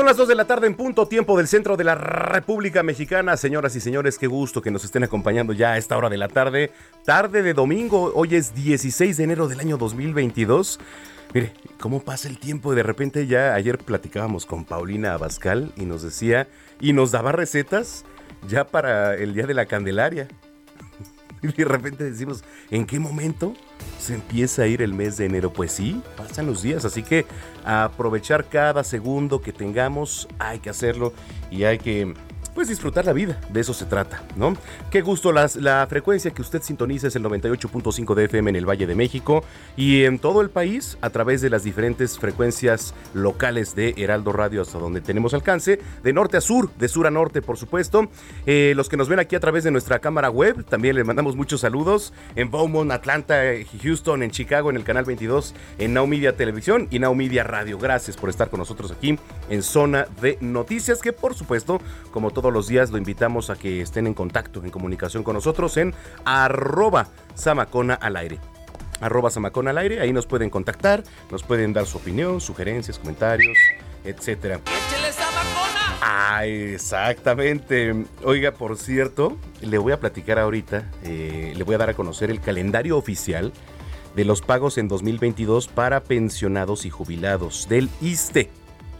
Son las 2 de la tarde en punto, tiempo del centro de la República Mexicana. Señoras y señores, qué gusto que nos estén acompañando ya a esta hora de la tarde. Tarde de domingo, hoy es 16 de enero del año 2022. Mire, cómo pasa el tiempo. De repente ya ayer platicábamos con Paulina Abascal y nos decía, y nos daba recetas ya para el día de la Candelaria. Y de repente decimos, ¿en qué momento se empieza a ir el mes de enero? Pues sí, pasan los días, así que aprovechar cada segundo que tengamos, hay que hacerlo y hay que pues disfrutar la vida, de eso se trata, ¿no? Qué gusto, las, la frecuencia que usted sintoniza es el 98.5 de FM en el Valle de México y en todo el país a través de las diferentes frecuencias locales de Heraldo Radio hasta donde tenemos alcance, de norte a sur, de sur a norte, por supuesto. Eh, los que nos ven aquí a través de nuestra cámara web, también les mandamos muchos saludos en Beaumont, Atlanta, Houston, en Chicago, en el canal 22, en Now Televisión y Now Media Radio. Gracias por estar con nosotros aquí en Zona de Noticias, que por supuesto, como todos los días, lo invitamos a que estén en contacto, en comunicación con nosotros en arroba Samacona al aire arroba Samacona al aire, ahí nos pueden contactar, nos pueden dar su opinión, sugerencias, comentarios, etcétera. Ah, exactamente. Oiga, por cierto, le voy a platicar ahorita, eh, le voy a dar a conocer el calendario oficial de los pagos en 2022 para pensionados y jubilados del ISTE.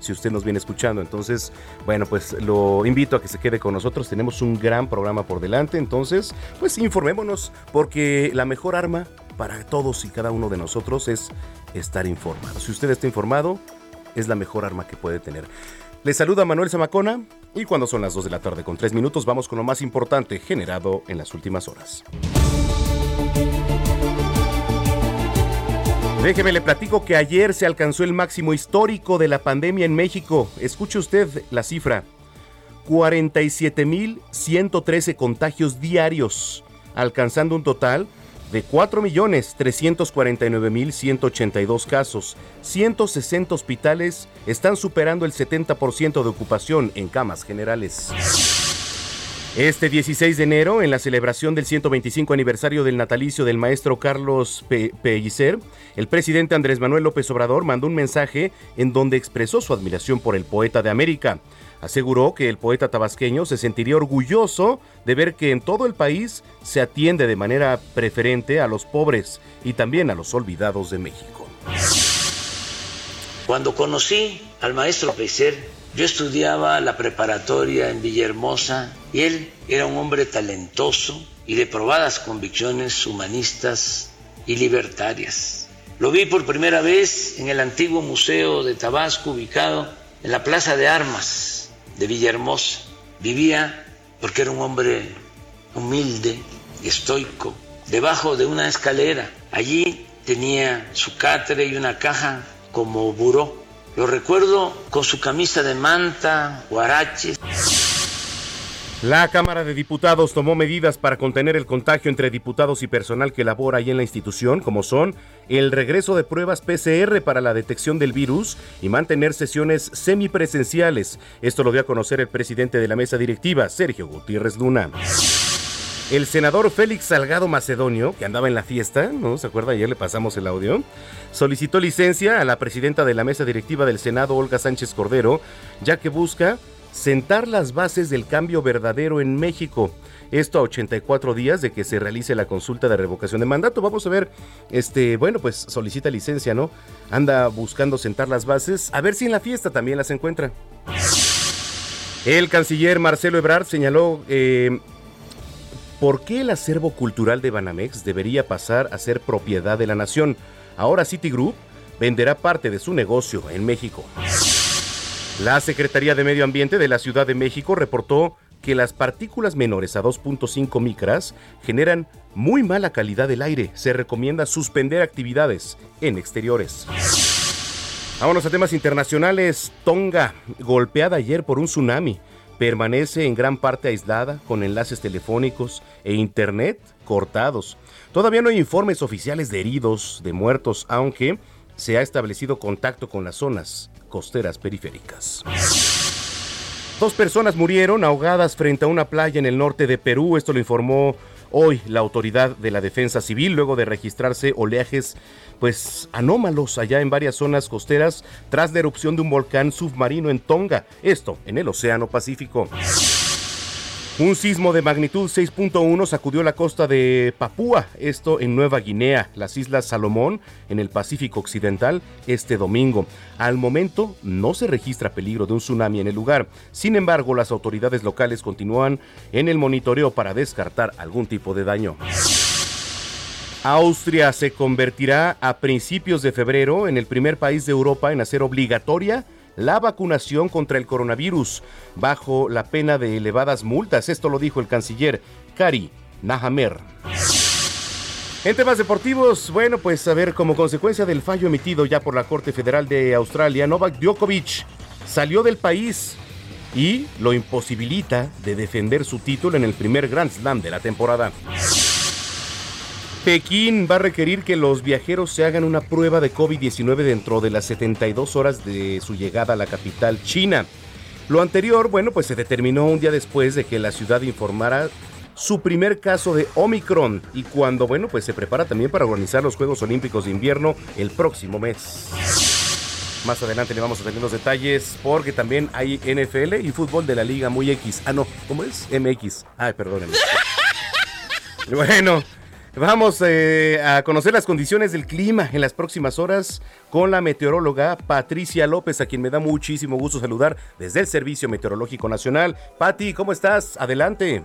Si usted nos viene escuchando, entonces, bueno, pues lo invito a que se quede con nosotros. Tenemos un gran programa por delante, entonces, pues informémonos, porque la mejor arma para todos y cada uno de nosotros es estar informado. Si usted está informado, es la mejor arma que puede tener. Le saluda Manuel Zamacona y cuando son las 2 de la tarde con 3 minutos vamos con lo más importante generado en las últimas horas. Déjeme le platico que ayer se alcanzó el máximo histórico de la pandemia en México. Escuche usted la cifra. 47.113 contagios diarios, alcanzando un total de 4.349.182 casos. 160 hospitales están superando el 70% de ocupación en camas generales. Este 16 de enero, en la celebración del 125 aniversario del natalicio del maestro Carlos Pe Pellicer, el presidente Andrés Manuel López Obrador mandó un mensaje en donde expresó su admiración por el poeta de América. Aseguró que el poeta tabasqueño se sentiría orgulloso de ver que en todo el país se atiende de manera preferente a los pobres y también a los olvidados de México. Cuando conocí al maestro Pellicer, yo estudiaba la preparatoria en Villahermosa y él era un hombre talentoso y de probadas convicciones humanistas y libertarias. Lo vi por primera vez en el antiguo Museo de Tabasco ubicado en la Plaza de Armas de Villahermosa. Vivía porque era un hombre humilde, estoico, debajo de una escalera. Allí tenía su catre y una caja como buró lo recuerdo con su camisa de manta, guaraches. La Cámara de Diputados tomó medidas para contener el contagio entre diputados y personal que labora ahí en la institución, como son el regreso de pruebas PCR para la detección del virus y mantener sesiones semipresenciales. Esto lo dio a conocer el presidente de la mesa directiva, Sergio Gutiérrez Luna. El senador Félix Salgado Macedonio, que andaba en la fiesta, ¿no? ¿Se acuerda? Ayer le pasamos el audio. Solicitó licencia a la presidenta de la mesa directiva del Senado, Olga Sánchez Cordero, ya que busca sentar las bases del cambio verdadero en México. Esto a 84 días de que se realice la consulta de revocación de mandato. Vamos a ver, este, bueno, pues solicita licencia, ¿no? Anda buscando sentar las bases, a ver si en la fiesta también las encuentra. El canciller Marcelo Ebrard señaló eh, por qué el acervo cultural de Banamex debería pasar a ser propiedad de la nación. Ahora Citigroup venderá parte de su negocio en México. La Secretaría de Medio Ambiente de la Ciudad de México reportó que las partículas menores a 2.5 micras generan muy mala calidad del aire. Se recomienda suspender actividades en exteriores. Vámonos a temas internacionales. Tonga, golpeada ayer por un tsunami, permanece en gran parte aislada con enlaces telefónicos e internet cortados. Todavía no hay informes oficiales de heridos, de muertos, aunque se ha establecido contacto con las zonas costeras periféricas. Dos personas murieron ahogadas frente a una playa en el norte de Perú, esto lo informó hoy la autoridad de la defensa civil luego de registrarse oleajes pues anómalos allá en varias zonas costeras tras la erupción de un volcán submarino en Tonga, esto en el Océano Pacífico. Un sismo de magnitud 6.1 sacudió la costa de Papúa, esto en Nueva Guinea, las Islas Salomón, en el Pacífico Occidental, este domingo. Al momento no se registra peligro de un tsunami en el lugar. Sin embargo, las autoridades locales continúan en el monitoreo para descartar algún tipo de daño. Austria se convertirá a principios de febrero en el primer país de Europa en hacer obligatoria la vacunación contra el coronavirus bajo la pena de elevadas multas. Esto lo dijo el canciller Kari Nahamer. En temas deportivos, bueno, pues a ver, como consecuencia del fallo emitido ya por la Corte Federal de Australia, Novak Djokovic salió del país y lo imposibilita de defender su título en el primer Grand Slam de la temporada. Pekín va a requerir que los viajeros se hagan una prueba de COVID-19 dentro de las 72 horas de su llegada a la capital china. Lo anterior, bueno, pues se determinó un día después de que la ciudad informara su primer caso de Omicron y cuando, bueno, pues se prepara también para organizar los Juegos Olímpicos de Invierno el próximo mes. Más adelante le vamos a tener los detalles porque también hay NFL y fútbol de la Liga Muy X. Ah, no, ¿cómo es? MX. Ay, perdónenme. Bueno, Vamos eh, a conocer las condiciones del clima en las próximas horas con la meteoróloga Patricia López, a quien me da muchísimo gusto saludar desde el Servicio Meteorológico Nacional. Pati, ¿cómo estás? Adelante.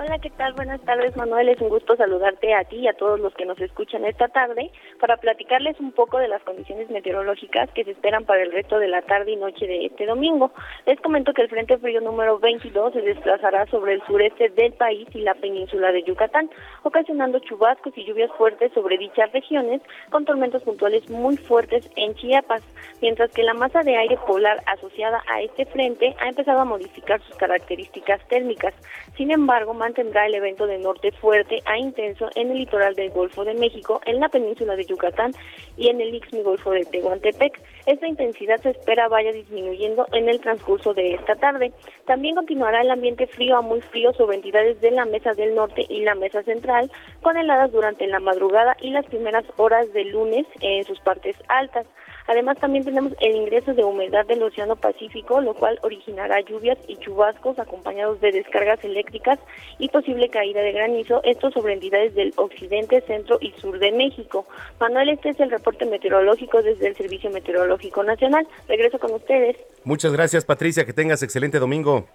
Hola, ¿qué tal? Buenas tardes, Manuel. Es un gusto saludarte a ti y a todos los que nos escuchan esta tarde para platicarles un poco de las condiciones meteorológicas que se esperan para el resto de la tarde y noche de este domingo. Les comento que el Frente Frío número 22 se desplazará sobre el sureste del país y la península de Yucatán, ocasionando chubascos y lluvias fuertes sobre dichas regiones, con tormentas puntuales muy fuertes en Chiapas, mientras que la masa de aire polar asociada a este frente ha empezado a modificar sus características térmicas. Sin embargo, mantendrá el evento de norte fuerte a intenso en el litoral del Golfo de México, en la península de Yucatán y en el Ixmi Golfo de Tehuantepec. Esta intensidad se espera vaya disminuyendo en el transcurso de esta tarde. También continuará el ambiente frío a muy frío sobre entidades de la Mesa del Norte y la Mesa Central, con heladas durante la madrugada y las primeras horas del lunes en sus partes altas. Además, también tenemos el ingreso de humedad del Océano Pacífico, lo cual originará lluvias y chubascos acompañados de descargas eléctricas y posible caída de granizo, esto sobre entidades del occidente, centro y sur de México. Manuel, este es el reporte meteorológico desde el Servicio Meteorológico Nacional. Regreso con ustedes. Muchas gracias, Patricia. Que tengas excelente domingo.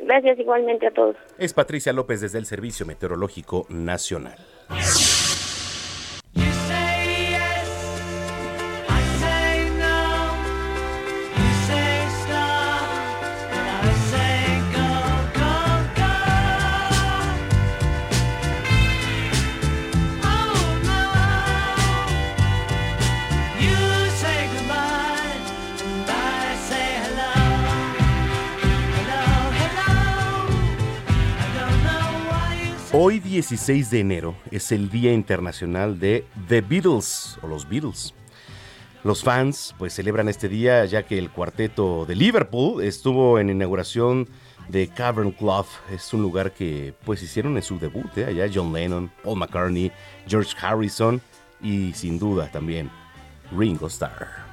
Gracias igualmente a todos. Es Patricia López desde el Servicio Meteorológico Nacional. Hoy 16 de enero es el Día Internacional de The Beatles o los Beatles. Los fans pues celebran este día ya que el cuarteto de Liverpool estuvo en inauguración de Cavern Club. Es un lugar que pues hicieron en su debut, ¿eh? allá John Lennon, Paul McCartney, George Harrison y sin duda también Ringo Starr.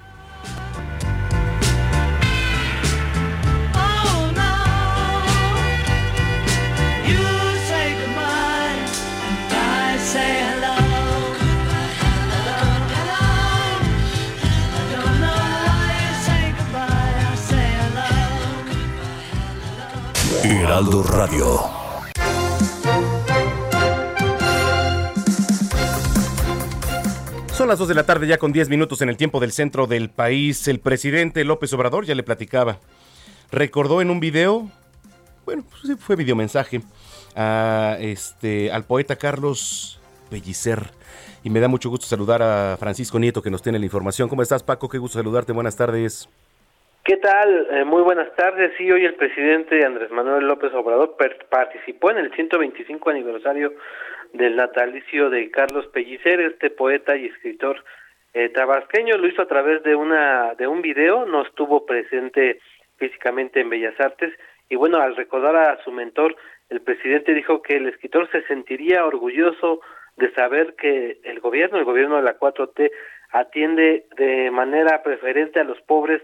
Heraldo Radio. Son las 2 de la tarde ya con 10 minutos en el tiempo del centro del país. El presidente López Obrador ya le platicaba. Recordó en un video, bueno, pues fue videomensaje, a este, al poeta Carlos Pellicer. Y me da mucho gusto saludar a Francisco Nieto que nos tiene la información. ¿Cómo estás, Paco? Qué gusto saludarte. Buenas tardes. ¿Qué tal? Eh, muy buenas tardes. Sí, hoy el presidente Andrés Manuel López Obrador participó en el 125 aniversario del natalicio de Carlos Pellicer, este poeta y escritor eh, tabasqueño. Lo hizo a través de una de un video. No estuvo presente físicamente en Bellas Artes. Y bueno, al recordar a su mentor, el presidente dijo que el escritor se sentiría orgulloso de saber que el gobierno, el gobierno de la 4T, atiende de manera preferente a los pobres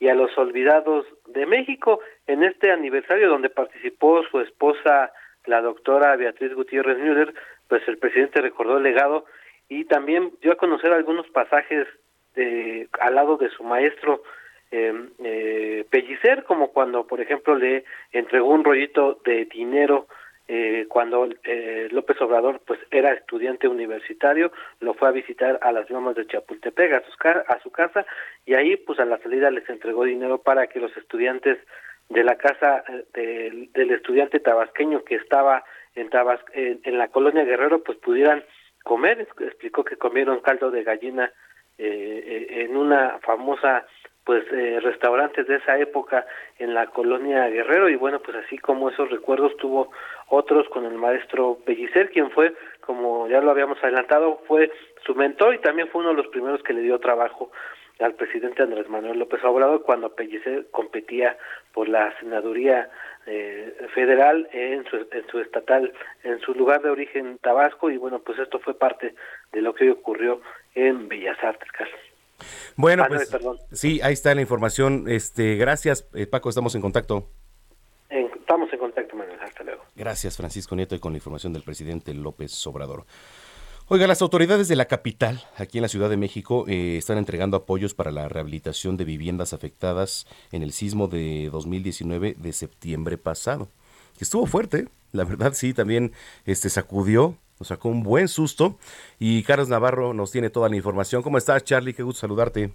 y a los olvidados de México en este aniversario donde participó su esposa la doctora Beatriz Gutiérrez Müller, pues el presidente recordó el legado y también dio a conocer algunos pasajes de, al lado de su maestro eh, eh, Pellicer, como cuando, por ejemplo, le entregó un rollito de dinero eh, cuando eh, López Obrador pues era estudiante universitario, lo fue a visitar a las lomas de Chapultepec, a, sus, a su casa, y ahí pues a la salida les entregó dinero para que los estudiantes de la casa eh, del estudiante tabasqueño que estaba en, Tabas en, la colonia Guerrero pues pudieran comer, explicó que comieron caldo de gallina en una famosa pues eh, restaurantes de esa época en la colonia Guerrero. Y bueno pues así como esos recuerdos tuvo otros con el maestro Bellicer quien fue como ya lo habíamos adelantado fue su mentor y también fue uno de los primeros que le dio trabajo al presidente Andrés Manuel López Obrador cuando Pellicer competía por la senaduría eh, federal en su, en su estatal en su lugar de origen Tabasco. Y bueno pues esto fue parte de lo que ocurrió en Bellas Artes Carlos bueno, pues sí, ahí está la información. Este, gracias, eh, Paco, estamos en contacto. estamos en contacto, Manuel. Hasta luego. Gracias, Francisco Nieto, y con la información del presidente López Obrador. Oiga, las autoridades de la capital, aquí en la Ciudad de México, eh, están entregando apoyos para la rehabilitación de viviendas afectadas en el sismo de 2019 de septiembre pasado. Estuvo fuerte, la verdad sí, también este sacudió nos sacó un buen susto y Carlos Navarro nos tiene toda la información. ¿Cómo estás, Charlie? Qué gusto saludarte.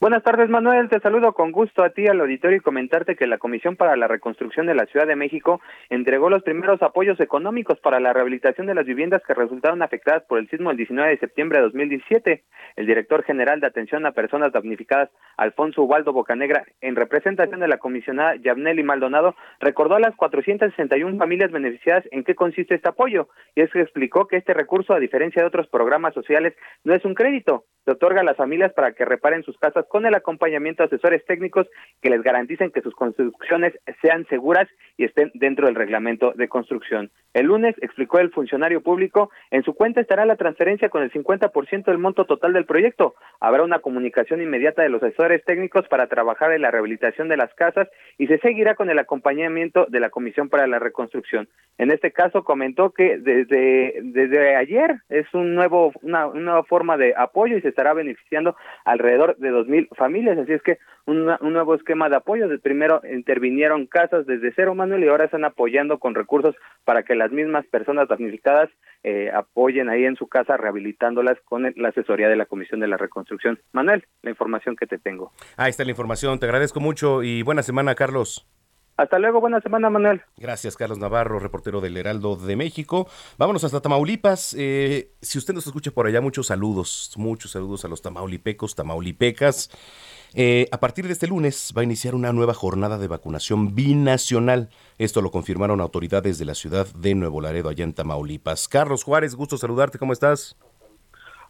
Buenas tardes, Manuel. Te saludo con gusto a ti, al auditorio, y comentarte que la Comisión para la Reconstrucción de la Ciudad de México entregó los primeros apoyos económicos para la rehabilitación de las viviendas que resultaron afectadas por el sismo el 19 de septiembre de 2017. El director general de Atención a Personas Damnificadas, Alfonso Ubaldo Bocanegra, en representación de la comisionada Yabneli Maldonado, recordó a las 461 familias beneficiadas en qué consiste este apoyo, y es que explicó que este recurso, a diferencia de otros programas sociales, no es un crédito, se otorga a las familias para que reparen sus casas con el acompañamiento de asesores técnicos que les garanticen que sus construcciones sean seguras y estén dentro del reglamento de construcción. El lunes, explicó el funcionario público, en su cuenta estará la transferencia con el 50% del monto total del proyecto. Habrá una comunicación inmediata de los asesores técnicos para trabajar en la rehabilitación de las casas y se seguirá con el acompañamiento de la Comisión para la Reconstrucción. En este caso, comentó que desde, desde ayer es un nuevo, una, una nueva forma de apoyo y se estará beneficiando alrededor de dos mil familias, así es que un, nuevo esquema de apoyo. De primero intervinieron casas desde cero, Manuel, y ahora están apoyando con recursos para que las mismas personas damnificadas eh, apoyen ahí en su casa, rehabilitándolas con la asesoría de la Comisión de la Reconstrucción. Manuel, la información que te tengo. Ahí está la información, te agradezco mucho y buena semana, Carlos. Hasta luego, buena semana, Manuel. Gracias, Carlos Navarro, reportero del Heraldo de México. Vámonos hasta Tamaulipas. Eh, si usted nos escucha por allá, muchos saludos, muchos saludos a los tamaulipecos, tamaulipecas. Eh, a partir de este lunes va a iniciar una nueva jornada de vacunación binacional. Esto lo confirmaron autoridades de la ciudad de Nuevo Laredo, allá en Tamaulipas. Carlos Juárez, gusto saludarte, ¿cómo estás?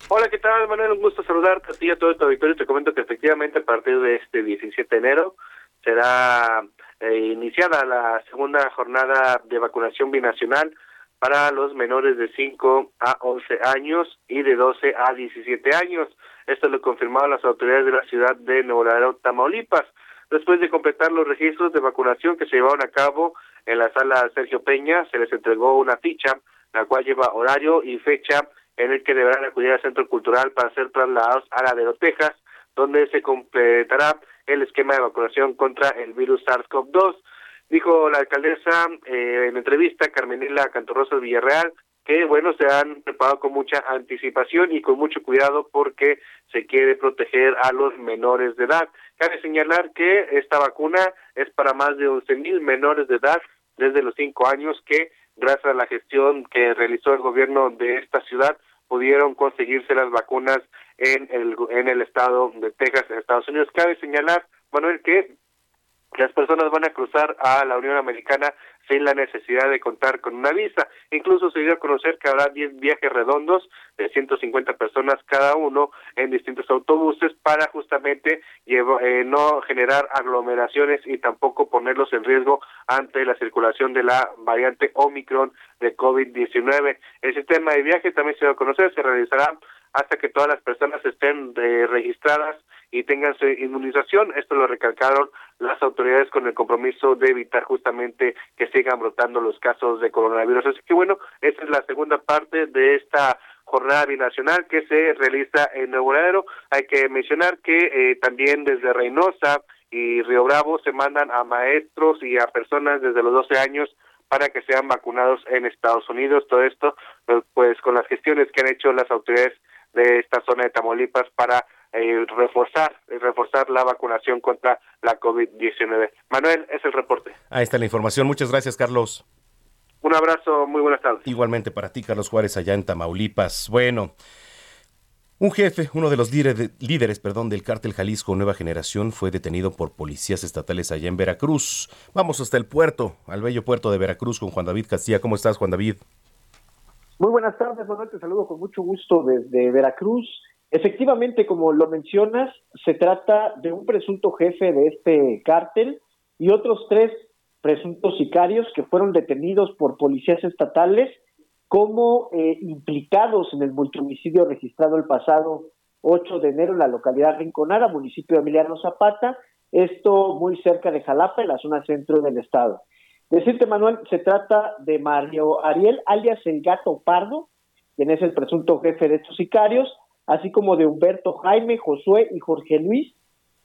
Hola, ¿qué tal, Manuel? Un gusto saludarte a ti y a todo tu auditorio. Te comento que efectivamente a partir de este 17 de enero será eh, iniciada la segunda jornada de vacunación binacional para los menores de 5 a 11 años y de 12 a 17 años. Esto lo confirmaron las autoridades de la ciudad de Nuevo Laredo, Tamaulipas, después de completar los registros de vacunación que se llevaron a cabo en la sala Sergio Peña, se les entregó una ficha, la cual lleva horario y fecha en el que deberán acudir al Centro Cultural para ser trasladados a Ladero, Texas, donde se completará el esquema de vacunación contra el virus SARS-CoV-2. Dijo la alcaldesa eh, en entrevista, Carmenela Cantorrosa Villarreal, que bueno, se han preparado con mucha anticipación y con mucho cuidado porque se quiere proteger a los menores de edad. Cabe señalar que esta vacuna es para más de 11 mil menores de edad desde los 5 años que gracias a la gestión que realizó el gobierno de esta ciudad pudieron conseguirse las vacunas en el en el estado de Texas, en Estados Unidos. Cabe señalar, Manuel, que las personas van a cruzar a la Unión Americana sin la necesidad de contar con una visa. Incluso se dio a conocer que habrá 10 viajes redondos de 150 personas cada uno en distintos autobuses para justamente eh, no generar aglomeraciones y tampoco ponerlos en riesgo ante la circulación de la variante Omicron de COVID-19. El sistema de viaje también se dio a conocer, se realizará hasta que todas las personas estén eh, registradas y tengan su inmunización. Esto lo recalcaron las autoridades con el compromiso de evitar justamente que sigan brotando los casos de coronavirus. Así que bueno, esta es la segunda parte de esta jornada binacional que se realiza en Nuevo Laredo. Hay que mencionar que eh, también desde Reynosa y Río Bravo se mandan a maestros y a personas desde los 12 años para que sean vacunados en Estados Unidos. Todo esto, pues, con las gestiones que han hecho las autoridades de esta zona de Tamaulipas para eh, reforzar reforzar la vacunación contra la COVID-19. Manuel, es el reporte. Ahí está la información. Muchas gracias, Carlos. Un abrazo, muy buenas tardes. Igualmente para ti, Carlos Juárez, allá en Tamaulipas. Bueno, un jefe, uno de los líderes, líderes perdón, del cártel Jalisco Nueva Generación, fue detenido por policías estatales allá en Veracruz. Vamos hasta el puerto, al bello puerto de Veracruz con Juan David Castilla. ¿Cómo estás, Juan David? Muy buenas tardes, Manuel. Te saludo con mucho gusto desde Veracruz. Efectivamente, como lo mencionas, se trata de un presunto jefe de este cártel y otros tres presuntos sicarios que fueron detenidos por policías estatales como eh, implicados en el multihomicidio registrado el pasado 8 de enero en la localidad Rinconada, municipio de Emiliano Zapata, esto muy cerca de Jalapa, en la zona centro del estado. Decirte, Manuel, se trata de Mario Ariel, alias el gato pardo, quien es el presunto jefe de estos sicarios, así como de Humberto Jaime, Josué y Jorge Luis,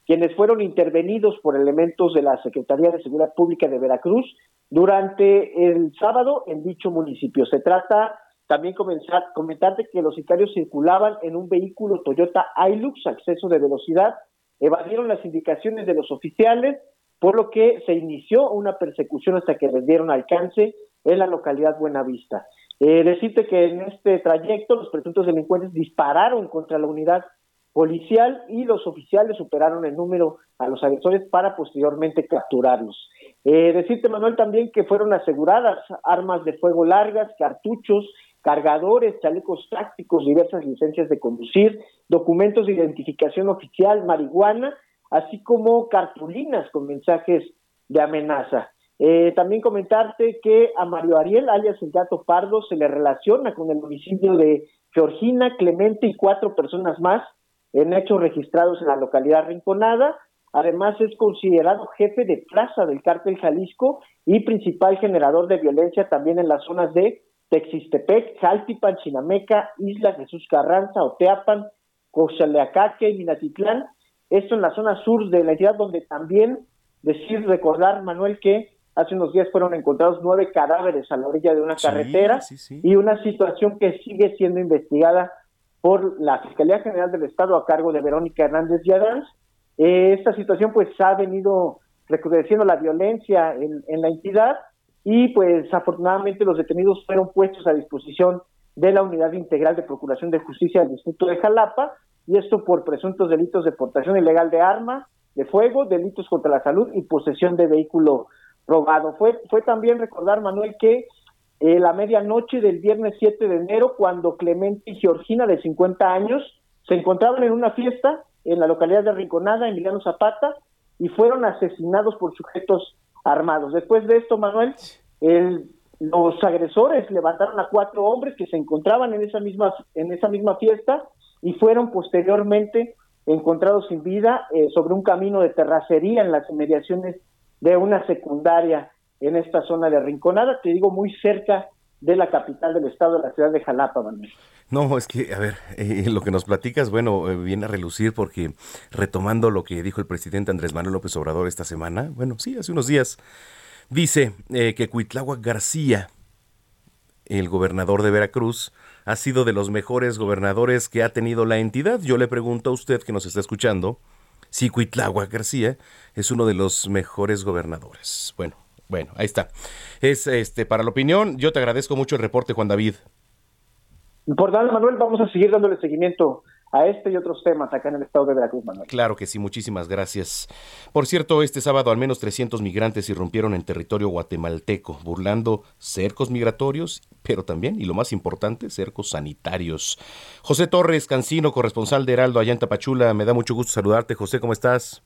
quienes fueron intervenidos por elementos de la Secretaría de Seguridad Pública de Veracruz durante el sábado en dicho municipio. Se trata también comenzar, comentarte que los sicarios circulaban en un vehículo Toyota Hilux, acceso de velocidad, evadieron las indicaciones de los oficiales, por lo que se inició una persecución hasta que les dieron alcance en la localidad Buenavista. Eh, decirte que en este trayecto los presuntos delincuentes dispararon contra la unidad policial y los oficiales superaron el número a los agresores para posteriormente capturarlos. Eh, decirte, Manuel, también que fueron aseguradas armas de fuego largas, cartuchos, cargadores, chalecos tácticos, diversas licencias de conducir, documentos de identificación oficial, marihuana, así como cartulinas con mensajes de amenaza. Eh, también comentarte que a Mario Ariel, alias el gato pardo, se le relaciona con el homicidio de Georgina, Clemente y cuatro personas más en hechos registrados en la localidad Rinconada. Además, es considerado jefe de plaza del cártel Jalisco y principal generador de violencia también en las zonas de Texistepec, Jaltipan, Chinameca, Isla Jesús Carranza, Oteapan, Coxaleacaque y Minatitlán. Esto en la zona sur de la entidad, donde también decir, recordar, Manuel, que Hace unos días fueron encontrados nueve cadáveres a la orilla de una carretera y una situación que sigue siendo investigada por la Fiscalía General del Estado a cargo de Verónica Hernández Yadanz. Eh, esta situación pues ha venido recrudeciendo la violencia en, en la entidad y pues afortunadamente los detenidos fueron puestos a disposición de la Unidad Integral de Procuración de Justicia del Distrito de Jalapa y esto por presuntos delitos de portación ilegal de armas, de fuego, delitos contra la salud y posesión de vehículo robado. Fue, fue también recordar, Manuel, que eh, la medianoche del viernes 7 de enero, cuando Clemente y Georgina, de 50 años, se encontraban en una fiesta en la localidad de Rinconada, Emiliano Zapata, y fueron asesinados por sujetos armados. Después de esto, Manuel, el, los agresores levantaron a cuatro hombres que se encontraban en esa misma, en esa misma fiesta y fueron posteriormente encontrados sin vida eh, sobre un camino de terracería en las inmediaciones de una secundaria en esta zona de Rinconada, te digo, muy cerca de la capital del estado, la ciudad de Jalapa, Manuel. No, es que, a ver, eh, lo que nos platicas, bueno, eh, viene a relucir porque retomando lo que dijo el presidente Andrés Manuel López Obrador esta semana, bueno, sí, hace unos días, Dice eh, que Cuitláhuac García, el gobernador de Veracruz, ha sido de los mejores gobernadores que ha tenido la entidad. Yo le pregunto a usted que nos está escuchando si Cuitláhuac García es uno de los mejores gobernadores. Bueno, bueno, ahí está. Es este para la opinión. Yo te agradezco mucho el reporte, Juan David. Por nada, Manuel, vamos a seguir dándole seguimiento a este y otros temas acá en el estado de Veracruz, Manuel. Claro que sí, muchísimas gracias. Por cierto, este sábado al menos 300 migrantes irrumpieron en territorio guatemalteco, burlando cercos migratorios, pero también, y lo más importante, cercos sanitarios. José Torres Cancino, corresponsal de Heraldo allá en Tapachula, me da mucho gusto saludarte. José, ¿cómo estás?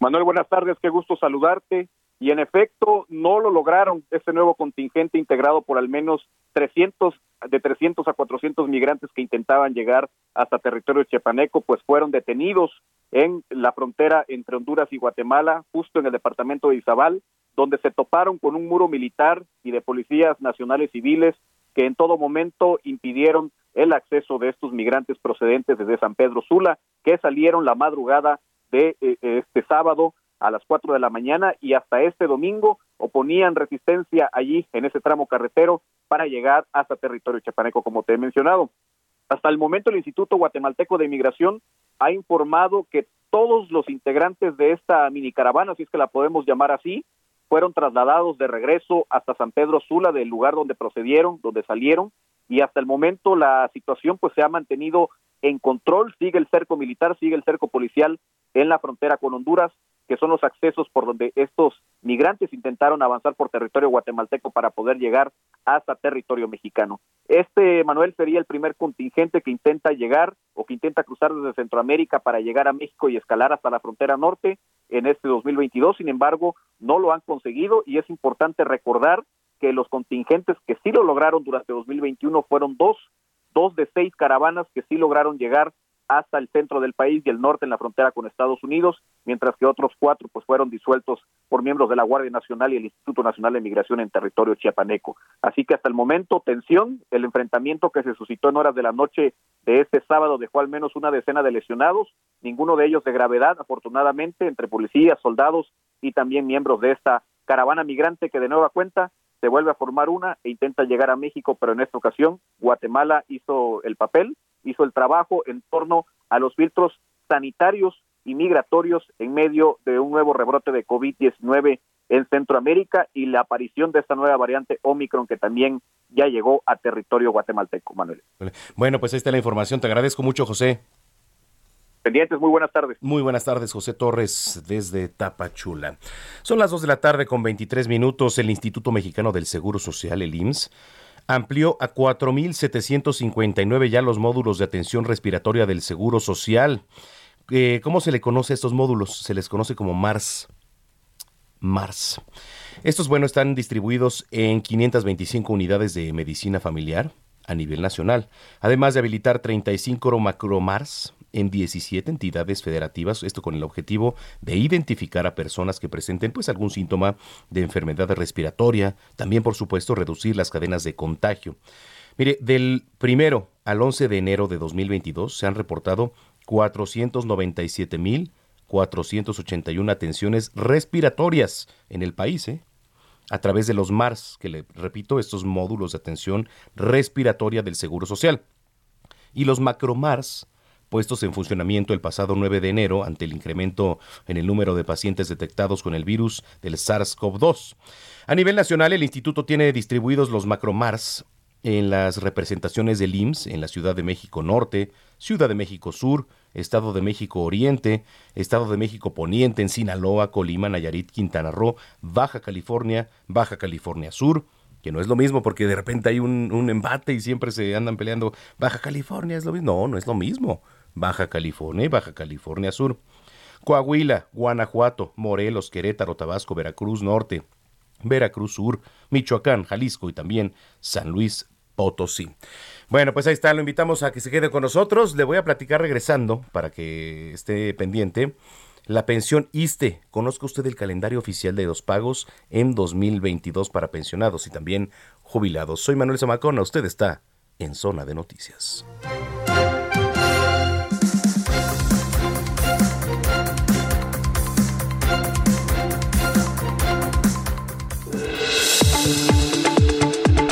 Manuel, buenas tardes, qué gusto saludarte y en efecto no lo lograron este nuevo contingente integrado por al menos 300 de 300 a 400 migrantes que intentaban llegar hasta territorio chiapaneco pues fueron detenidos en la frontera entre Honduras y Guatemala justo en el departamento de Izabal donde se toparon con un muro militar y de policías nacionales civiles que en todo momento impidieron el acceso de estos migrantes procedentes desde San Pedro Sula que salieron la madrugada de eh, este sábado a las 4 de la mañana y hasta este domingo oponían resistencia allí en ese tramo carretero para llegar hasta territorio chapaneco, como te he mencionado. Hasta el momento el Instituto Guatemalteco de Inmigración ha informado que todos los integrantes de esta mini caravana, si es que la podemos llamar así, fueron trasladados de regreso hasta San Pedro Sula, del lugar donde procedieron, donde salieron, y hasta el momento la situación pues se ha mantenido en control, sigue el cerco militar, sigue el cerco policial en la frontera con Honduras, que son los accesos por donde estos migrantes intentaron avanzar por territorio guatemalteco para poder llegar hasta territorio mexicano. Este, Manuel, sería el primer contingente que intenta llegar o que intenta cruzar desde Centroamérica para llegar a México y escalar hasta la frontera norte en este 2022. Sin embargo, no lo han conseguido y es importante recordar que los contingentes que sí lo lograron durante 2021 fueron dos, dos de seis caravanas que sí lograron llegar hasta el centro del país y el norte en la frontera con Estados Unidos, mientras que otros cuatro pues fueron disueltos por miembros de la Guardia Nacional y el Instituto Nacional de Migración en territorio chiapaneco. Así que hasta el momento tensión, el enfrentamiento que se suscitó en horas de la noche de este sábado dejó al menos una decena de lesionados, ninguno de ellos de gravedad, afortunadamente, entre policías, soldados y también miembros de esta caravana migrante que de nueva cuenta se vuelve a formar una e intenta llegar a México, pero en esta ocasión Guatemala hizo el papel, hizo el trabajo en torno a los filtros sanitarios y migratorios en medio de un nuevo rebrote de COVID-19 en Centroamérica y la aparición de esta nueva variante Omicron que también ya llegó a territorio guatemalteco, Manuel. Bueno, pues ahí está la información. Te agradezco mucho, José. Pendientes, muy buenas tardes. Muy buenas tardes, José Torres, desde Tapachula. Son las 2 de la tarde con 23 minutos. El Instituto Mexicano del Seguro Social, el IMSS, amplió a 4.759 ya los módulos de atención respiratoria del Seguro Social. Eh, ¿Cómo se le conoce a estos módulos? Se les conoce como MARS. MARS. Estos, bueno, están distribuidos en 525 unidades de medicina familiar a nivel nacional, además de habilitar 35 macromars en 17 entidades federativas, esto con el objetivo de identificar a personas que presenten pues algún síntoma de enfermedad respiratoria, también por supuesto reducir las cadenas de contagio. Mire, del primero al 11 de enero de 2022 se han reportado 497.481 atenciones respiratorias en el país, ¿eh? a través de los MARS, que le repito, estos módulos de atención respiratoria del Seguro Social. Y los macromars puestos en funcionamiento el pasado 9 de enero ante el incremento en el número de pacientes detectados con el virus del SARS-CoV-2. A nivel nacional, el instituto tiene distribuidos los macromars en las representaciones del IMSS en la Ciudad de México Norte, Ciudad de México Sur, Estado de México Oriente, Estado de México Poniente, en Sinaloa, Colima, Nayarit, Quintana Roo, Baja California, Baja California Sur, que no es lo mismo porque de repente hay un, un embate y siempre se andan peleando. Baja California es lo mismo. No, no es lo mismo. Baja California y Baja California Sur. Coahuila, Guanajuato, Morelos, Querétaro, Tabasco, Veracruz Norte, Veracruz Sur, Michoacán, Jalisco y también San Luis Potosí. Bueno, pues ahí está, lo invitamos a que se quede con nosotros. Le voy a platicar regresando para que esté pendiente. La pensión ISTE. Conozca usted el calendario oficial de los pagos en 2022 para pensionados y también jubilados. Soy Manuel Zamacona, usted está en Zona de Noticias.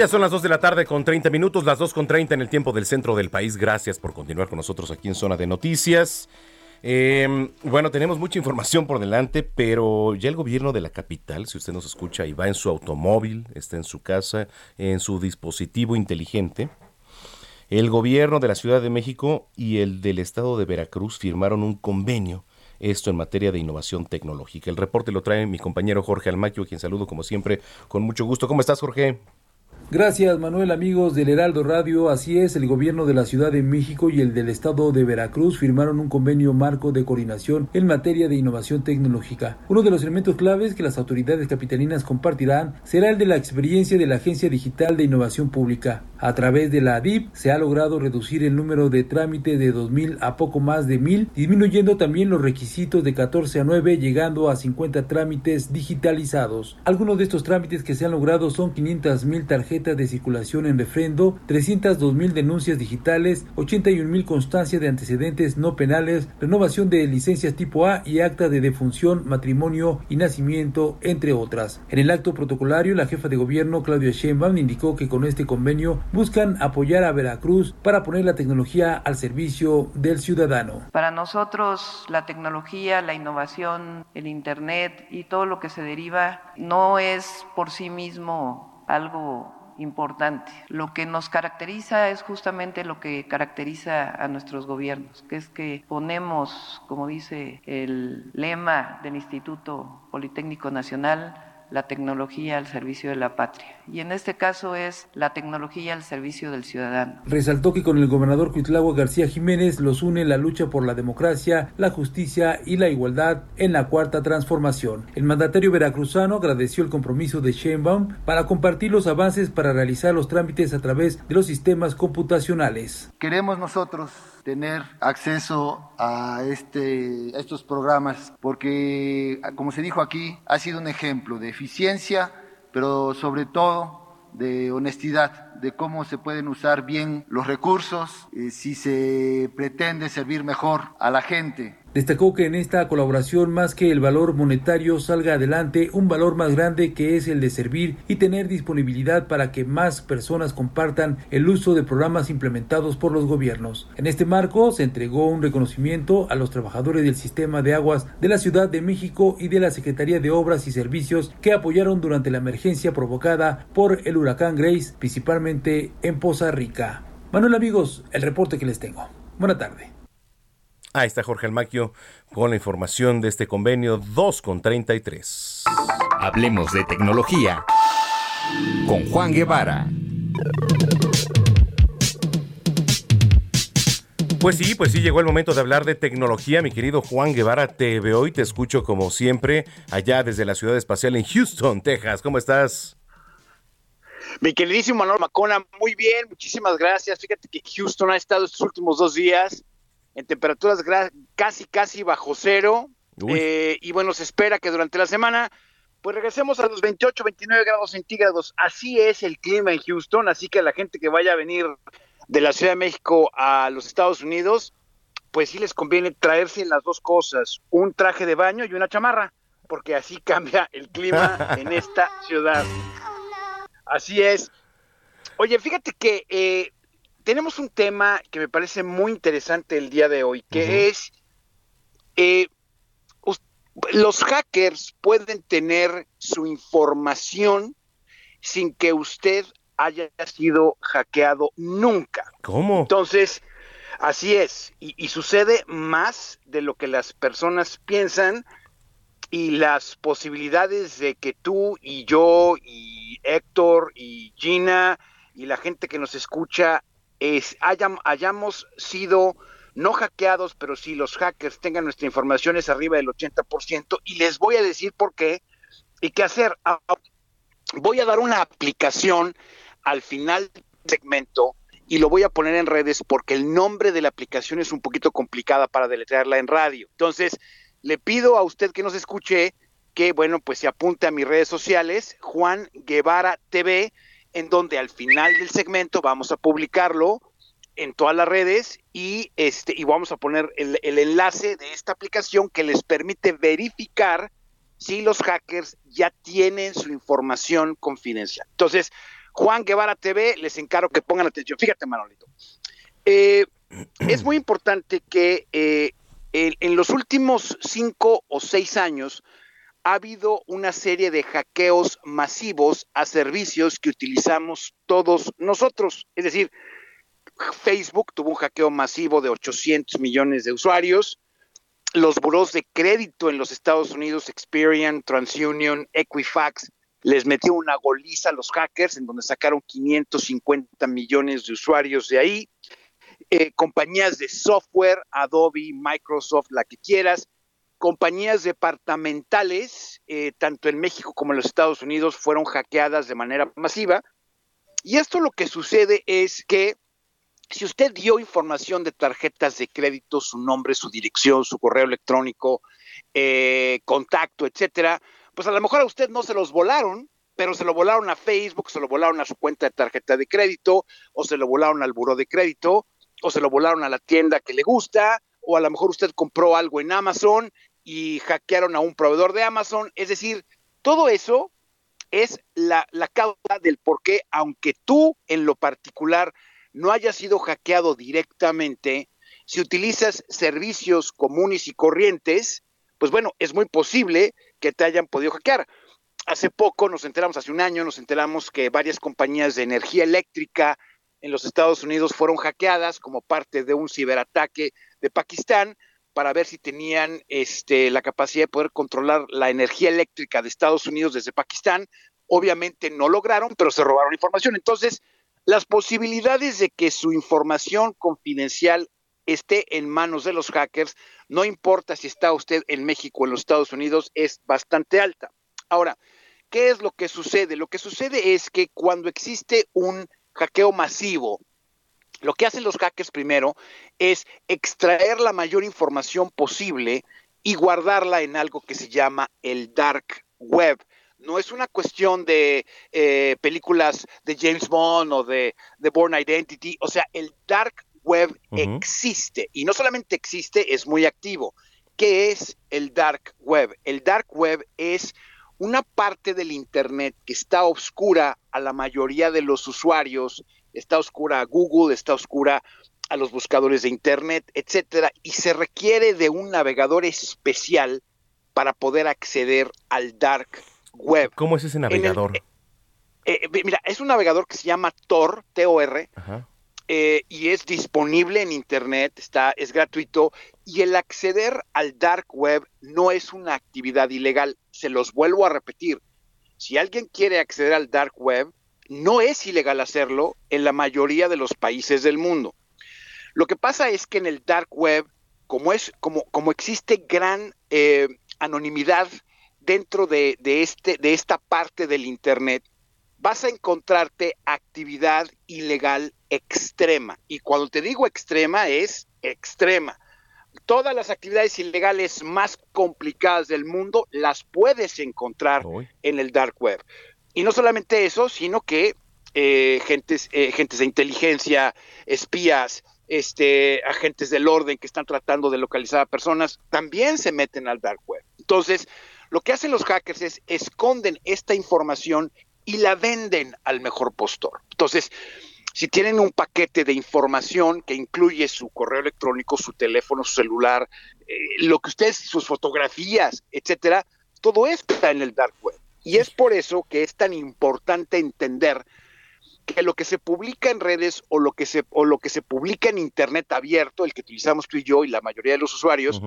Ya son las 2 de la tarde con 30 minutos, las 2 con 30 en el tiempo del centro del país. Gracias por continuar con nosotros aquí en Zona de Noticias. Eh, bueno, tenemos mucha información por delante, pero ya el gobierno de la capital, si usted nos escucha y va en su automóvil, está en su casa, en su dispositivo inteligente, el gobierno de la Ciudad de México y el del estado de Veracruz firmaron un convenio, esto en materia de innovación tecnológica. El reporte lo trae mi compañero Jorge Almaquio, quien saludo como siempre con mucho gusto. ¿Cómo estás, Jorge? Gracias Manuel amigos del Heraldo Radio, así es, el gobierno de la Ciudad de México y el del estado de Veracruz firmaron un convenio marco de coordinación en materia de innovación tecnológica. Uno de los elementos claves que las autoridades capitalinas compartirán será el de la experiencia de la Agencia Digital de Innovación Pública. A través de la ADIP se ha logrado reducir el número de trámites de 2.000 a poco más de 1.000, disminuyendo también los requisitos de 14 a 9, llegando a 50 trámites digitalizados. Algunos de estos trámites que se han logrado son 500.000 tarjetas de circulación en refrendo, 302 mil denuncias digitales, 81 mil constancias de antecedentes no penales, renovación de licencias tipo A y acta de defunción, matrimonio y nacimiento, entre otras. En el acto protocolario, la jefa de gobierno Claudia Sheinbaum indicó que con este convenio buscan apoyar a Veracruz para poner la tecnología al servicio del ciudadano. Para nosotros la tecnología, la innovación, el Internet y todo lo que se deriva no es por sí mismo algo importante. Lo que nos caracteriza es justamente lo que caracteriza a nuestros gobiernos, que es que ponemos, como dice el lema del Instituto Politécnico Nacional, la tecnología al servicio de la patria. Y en este caso es la tecnología al servicio del ciudadano. Resaltó que con el gobernador Cuitlagua García Jiménez los une la lucha por la democracia, la justicia y la igualdad en la cuarta transformación. El mandatario veracruzano agradeció el compromiso de Sheinbaum para compartir los avances para realizar los trámites a través de los sistemas computacionales. Queremos nosotros tener acceso a, este, a estos programas, porque, como se dijo aquí, ha sido un ejemplo de eficiencia, pero sobre todo de honestidad, de cómo se pueden usar bien los recursos, eh, si se pretende servir mejor a la gente. Destacó que en esta colaboración más que el valor monetario salga adelante un valor más grande que es el de servir y tener disponibilidad para que más personas compartan el uso de programas implementados por los gobiernos. En este marco se entregó un reconocimiento a los trabajadores del sistema de aguas de la Ciudad de México y de la Secretaría de Obras y Servicios que apoyaron durante la emergencia provocada por el huracán Grace, principalmente en Poza Rica. Manuel amigos, el reporte que les tengo. Buena tarde. Ahí está Jorge Almaquio con la información de este convenio 2 con 33. Hablemos de tecnología con Juan Guevara. Pues sí, pues sí, llegó el momento de hablar de tecnología. Mi querido Juan Guevara, te veo y te escucho como siempre allá desde la ciudad espacial en Houston, Texas. ¿Cómo estás? Mi queridísimo Manuel Macona, muy bien, muchísimas gracias. Fíjate que Houston ha estado estos últimos dos días en temperaturas casi, casi bajo cero. Eh, y bueno, se espera que durante la semana, pues regresemos a los 28, 29 grados centígrados. Así es el clima en Houston, así que la gente que vaya a venir de la Ciudad de México a los Estados Unidos, pues sí les conviene traerse las dos cosas, un traje de baño y una chamarra, porque así cambia el clima en esta ciudad. Así es. Oye, fíjate que eh, tenemos un tema que me parece muy interesante el día de hoy, que es eh, los hackers pueden tener su información sin que usted haya sido hackeado nunca. ¿Cómo? Entonces, así es, y, y sucede más de lo que las personas piensan y las posibilidades de que tú y yo y Héctor y Gina y la gente que nos escucha es, hayamos sido no hackeados, pero si los hackers tengan nuestra información es arriba del 80% y les voy a decir por qué y qué hacer. Ah, voy a dar una aplicación al final del segmento y lo voy a poner en redes porque el nombre de la aplicación es un poquito complicada para deletrearla en radio. Entonces, le pido a usted que nos escuche que, bueno, pues se apunte a mis redes sociales, Juan Guevara TV, en donde al final del segmento vamos a publicarlo en todas las redes y este y vamos a poner el, el enlace de esta aplicación que les permite verificar si los hackers ya tienen su información confidencial. Entonces, Juan Guevara TV, les encargo que pongan atención. Fíjate, Manolito. Eh, es muy importante que eh, en, los últimos cinco o seis años ha habido una serie de hackeos masivos a servicios que utilizamos todos nosotros. Es decir, Facebook tuvo un hackeo masivo de 800 millones de usuarios. Los buros de crédito en los Estados Unidos, Experian, TransUnion, Equifax, les metió una goliza a los hackers en donde sacaron 550 millones de usuarios de ahí. Eh, compañías de software, Adobe, Microsoft, la que quieras, compañías departamentales, eh, tanto en México como en los Estados Unidos, fueron hackeadas de manera masiva. Y esto lo que sucede es que si usted dio información de tarjetas de crédito, su nombre, su dirección, su correo electrónico, eh, contacto, etcétera, pues a lo mejor a usted no se los volaron, pero se lo volaron a Facebook, se lo volaron a su cuenta de tarjeta de crédito, o se lo volaron al buró de crédito, o se lo volaron a la tienda que le gusta, o a lo mejor usted compró algo en Amazon y hackearon a un proveedor de Amazon. Es decir, todo eso es la, causa del por qué, aunque tú en lo particular no hayas sido hackeado directamente, si utilizas servicios comunes y corrientes, pues bueno, es muy posible que te hayan podido hackear. Hace poco nos enteramos, hace un año nos enteramos que varias compañías de energía eléctrica en los Estados Unidos fueron hackeadas como parte de un ciberataque de Pakistán para ver si tenían este, la capacidad de poder controlar la energía eléctrica de Estados Unidos desde Pakistán. Obviamente no lograron, pero se robaron información. Entonces, las posibilidades de que su información confidencial esté en manos de los hackers, no importa si está usted en México o en los Estados Unidos, es bastante alta. Ahora, ¿qué es lo que sucede? Lo que sucede es que cuando existe un hackeo masivo, lo que hacen los hackers primero es extraer la mayor información posible y guardarla en algo que se llama el dark web. No es una cuestión de eh, películas de James Bond o de, de Born Identity, o sea, el dark web existe y no solamente existe, es muy activo. ¿Qué es el dark web? El dark web es una parte del Internet que está oscura a la mayoría de los usuarios, está oscura a Google, está oscura a los buscadores de Internet, etcétera, y se requiere de un navegador especial para poder acceder al dark web. ¿Cómo es ese navegador? Eh, eh, mira, es un navegador que se llama Tor, T-O-R, eh, y es disponible en Internet, está, es gratuito, y el acceder al dark web no es una actividad ilegal. Se los vuelvo a repetir. Si alguien quiere acceder al dark web, no es ilegal hacerlo en la mayoría de los países del mundo. Lo que pasa es que en el dark web, como, es, como, como existe gran eh, anonimidad dentro de, de, este, de esta parte del Internet, vas a encontrarte actividad ilegal extrema. Y cuando te digo extrema, es extrema. Todas las actividades ilegales más complicadas del mundo las puedes encontrar en el dark web. Y no solamente eso, sino que eh, gentes, eh, gentes de inteligencia, espías, este, agentes del orden que están tratando de localizar a personas, también se meten al dark web. Entonces, lo que hacen los hackers es esconden esta información y la venden al mejor postor. Entonces, si tienen un paquete de información que incluye su correo electrónico, su teléfono, su celular, eh, lo que ustedes, sus fotografías, etcétera, todo está en el dark web. Y es por eso que es tan importante entender que lo que se publica en redes o lo que se, o lo que se publica en Internet abierto, el que utilizamos tú y yo y la mayoría de los usuarios,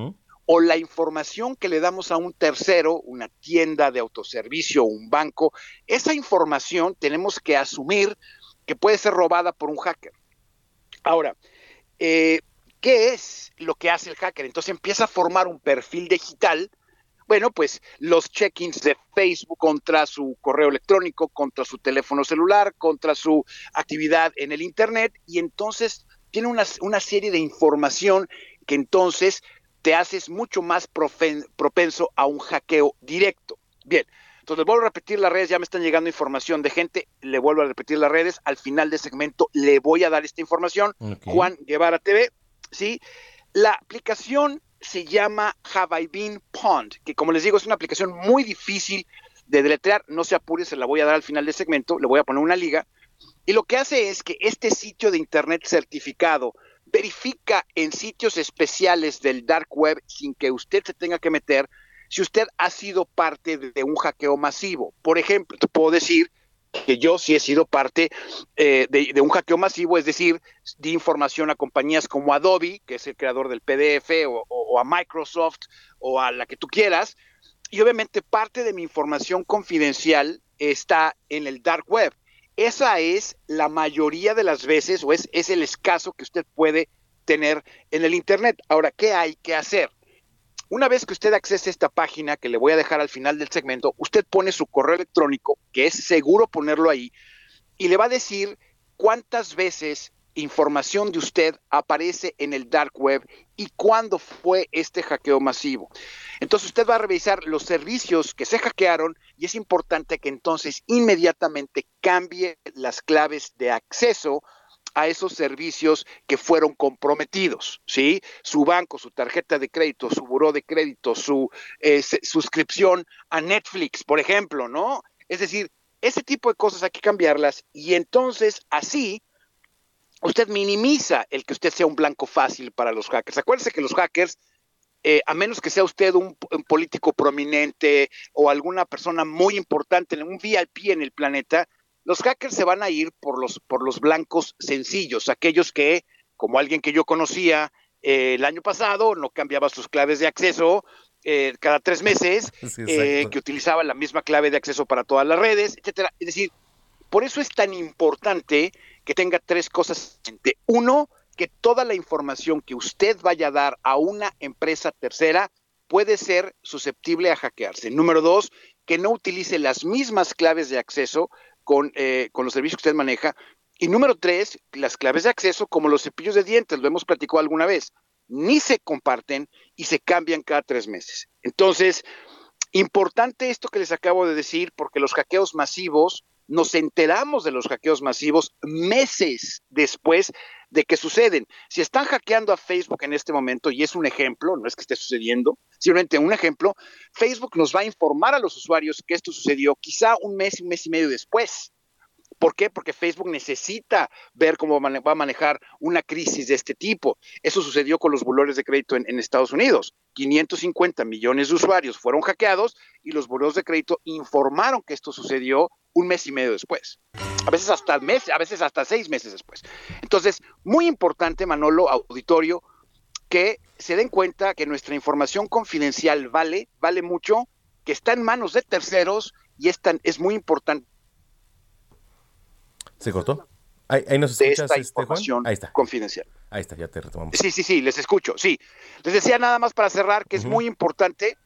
o la información que le damos a un tercero, una tienda de autoservicio o un banco, esa información tenemos que asumir que puede ser robada por un hacker. Ahora, eh, ¿qué es lo que hace el hacker? Entonces empieza a formar un perfil digital. Bueno, pues los check-ins de Facebook contra su correo electrónico, contra su teléfono celular, contra su actividad en el Internet, y entonces tiene una, una serie de información que entonces te haces mucho más propenso a un hackeo directo. Bien, entonces vuelvo a repetir las redes, ya me están llegando información de gente, le vuelvo a repetir las redes, al final del segmento le voy a dar esta información, Juan Guevara TV, ¿sí? La aplicación se llama Have I Been Pond, que como les digo es una aplicación muy difícil de deletrear, no se apure, se la voy a dar al final del segmento, le voy a poner una liga, y lo que hace es que este sitio de internet certificado verifica en sitios especiales del dark web sin que usted se tenga que meter si usted ha sido parte de un hackeo masivo. Por ejemplo, te puedo decir que yo sí he sido parte eh, de, un hackeo masivo, es decir, di información a compañías como Adobe, que es el creador del PDF, o, a Microsoft, o a la que tú quieras, y obviamente parte de mi información confidencial está en el dark web. Esa es la mayoría de las veces, o es, es el escaso que usted puede tener en el Internet. Ahora, ¿qué hay que hacer? Una vez que usted accese a esta página, que le voy a dejar al final del segmento, usted pone su correo electrónico, que es seguro ponerlo ahí, y le va a decir cuántas veces información de usted aparece en el dark web y cuándo fue este hackeo masivo. Entonces usted va a revisar los servicios que se hackearon y es importante que entonces inmediatamente cambie las claves de acceso a esos servicios que fueron comprometidos, ¿sí? Su banco, su tarjeta de crédito, su buró de crédito, su eh, suscripción a Netflix, por ejemplo, ¿no? Es decir, ese tipo de cosas hay que cambiarlas y entonces así usted minimiza el que usted sea un blanco fácil para los hackers. Acuérdese que los hackers, eh, a menos que sea usted un, político prominente o alguna persona muy importante, un VIP en el planeta, los hackers se van a ir por los, por los blancos sencillos, aquellos que, como alguien que yo conocía eh, el año pasado, no cambiaba sus claves de acceso eh, cada tres meses, eh, que utilizaba la misma clave de acceso para todas las redes, etcétera. Es decir, por eso es tan importante que tenga tres cosas. Uno, que toda la información que usted vaya a dar a una empresa tercera puede ser susceptible a hackearse. Número dos, que no utilice las mismas claves de acceso con, eh, con los servicios que usted maneja. Y número tres, las claves de acceso, como los cepillos de dientes, lo hemos platicado alguna vez, ni se comparten y se cambian cada tres meses. Entonces, importante esto que les acabo de decir, porque los hackeos masivos, nos enteramos de los hackeos masivos meses después de que suceden. Si están hackeando a Facebook en este momento, y es un ejemplo, no es que esté sucediendo, simplemente un ejemplo, Facebook nos va a informar a los usuarios que esto sucedió quizá un mes, un mes y medio después. ¿Por qué? Porque Facebook necesita ver cómo va a manejar una crisis de este tipo. Eso sucedió con los bulones de crédito en, Estados Unidos. 550 millones de usuarios fueron hackeados y los bulones de crédito informaron que esto sucedió un mes y medio después. A veces hasta mes, a veces hasta seis meses después. Entonces, muy importante, Manolo, auditorio, que se den cuenta que nuestra información confidencial vale, vale mucho, que está en manos de terceros y es, es muy importante. ¿Se cortó? Ahí, nos escuchas, esta este, Ahí está. confidencial. Ahí está, ya te retomamos. Sí, sí, sí, les escucho, sí. Les decía nada más para cerrar que es muy importante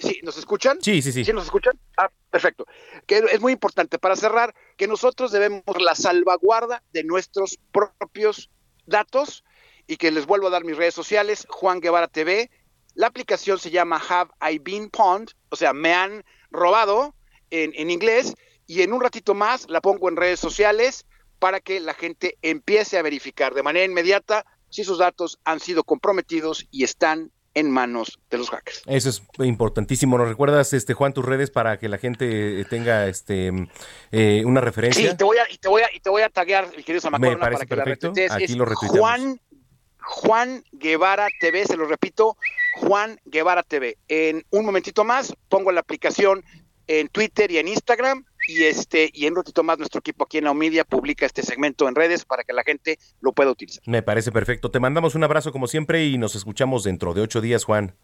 Sí, ¿nos escuchan? Sí, sí, sí. ¿Sí nos escuchan? Ah, perfecto. Que es muy importante para cerrar que nosotros debemos la salvaguarda de nuestros propios datos y que les vuelvo a dar mis redes sociales, Juan Guevara TV. La aplicación se llama Have I Been Pwned, o sea, me han robado en, en inglés y en un ratito más la pongo en redes sociales para que la gente empiece a verificar de manera inmediata si sus datos han sido comprometidos y están en manos de los hackers. Eso es importantísimo. ¿Nos recuerdas, este Juan, tus redes para que la gente tenga este eh, una referencia? Sí, te voy a, y te voy a, y te voy a taguear, mi querido Samacona, para que perfecto. la Aquí lo Juan, Juan Guevara TV, se lo repito, Juan Guevara TV. En un momentito más pongo la aplicación en Twitter y en Instagram y este y en un ratito más nuestro equipo aquí en la Media publica este segmento en redes para que la gente lo pueda utilizar. Me parece perfecto. Te mandamos un abrazo como siempre y nos escuchamos dentro de ocho días, Juan.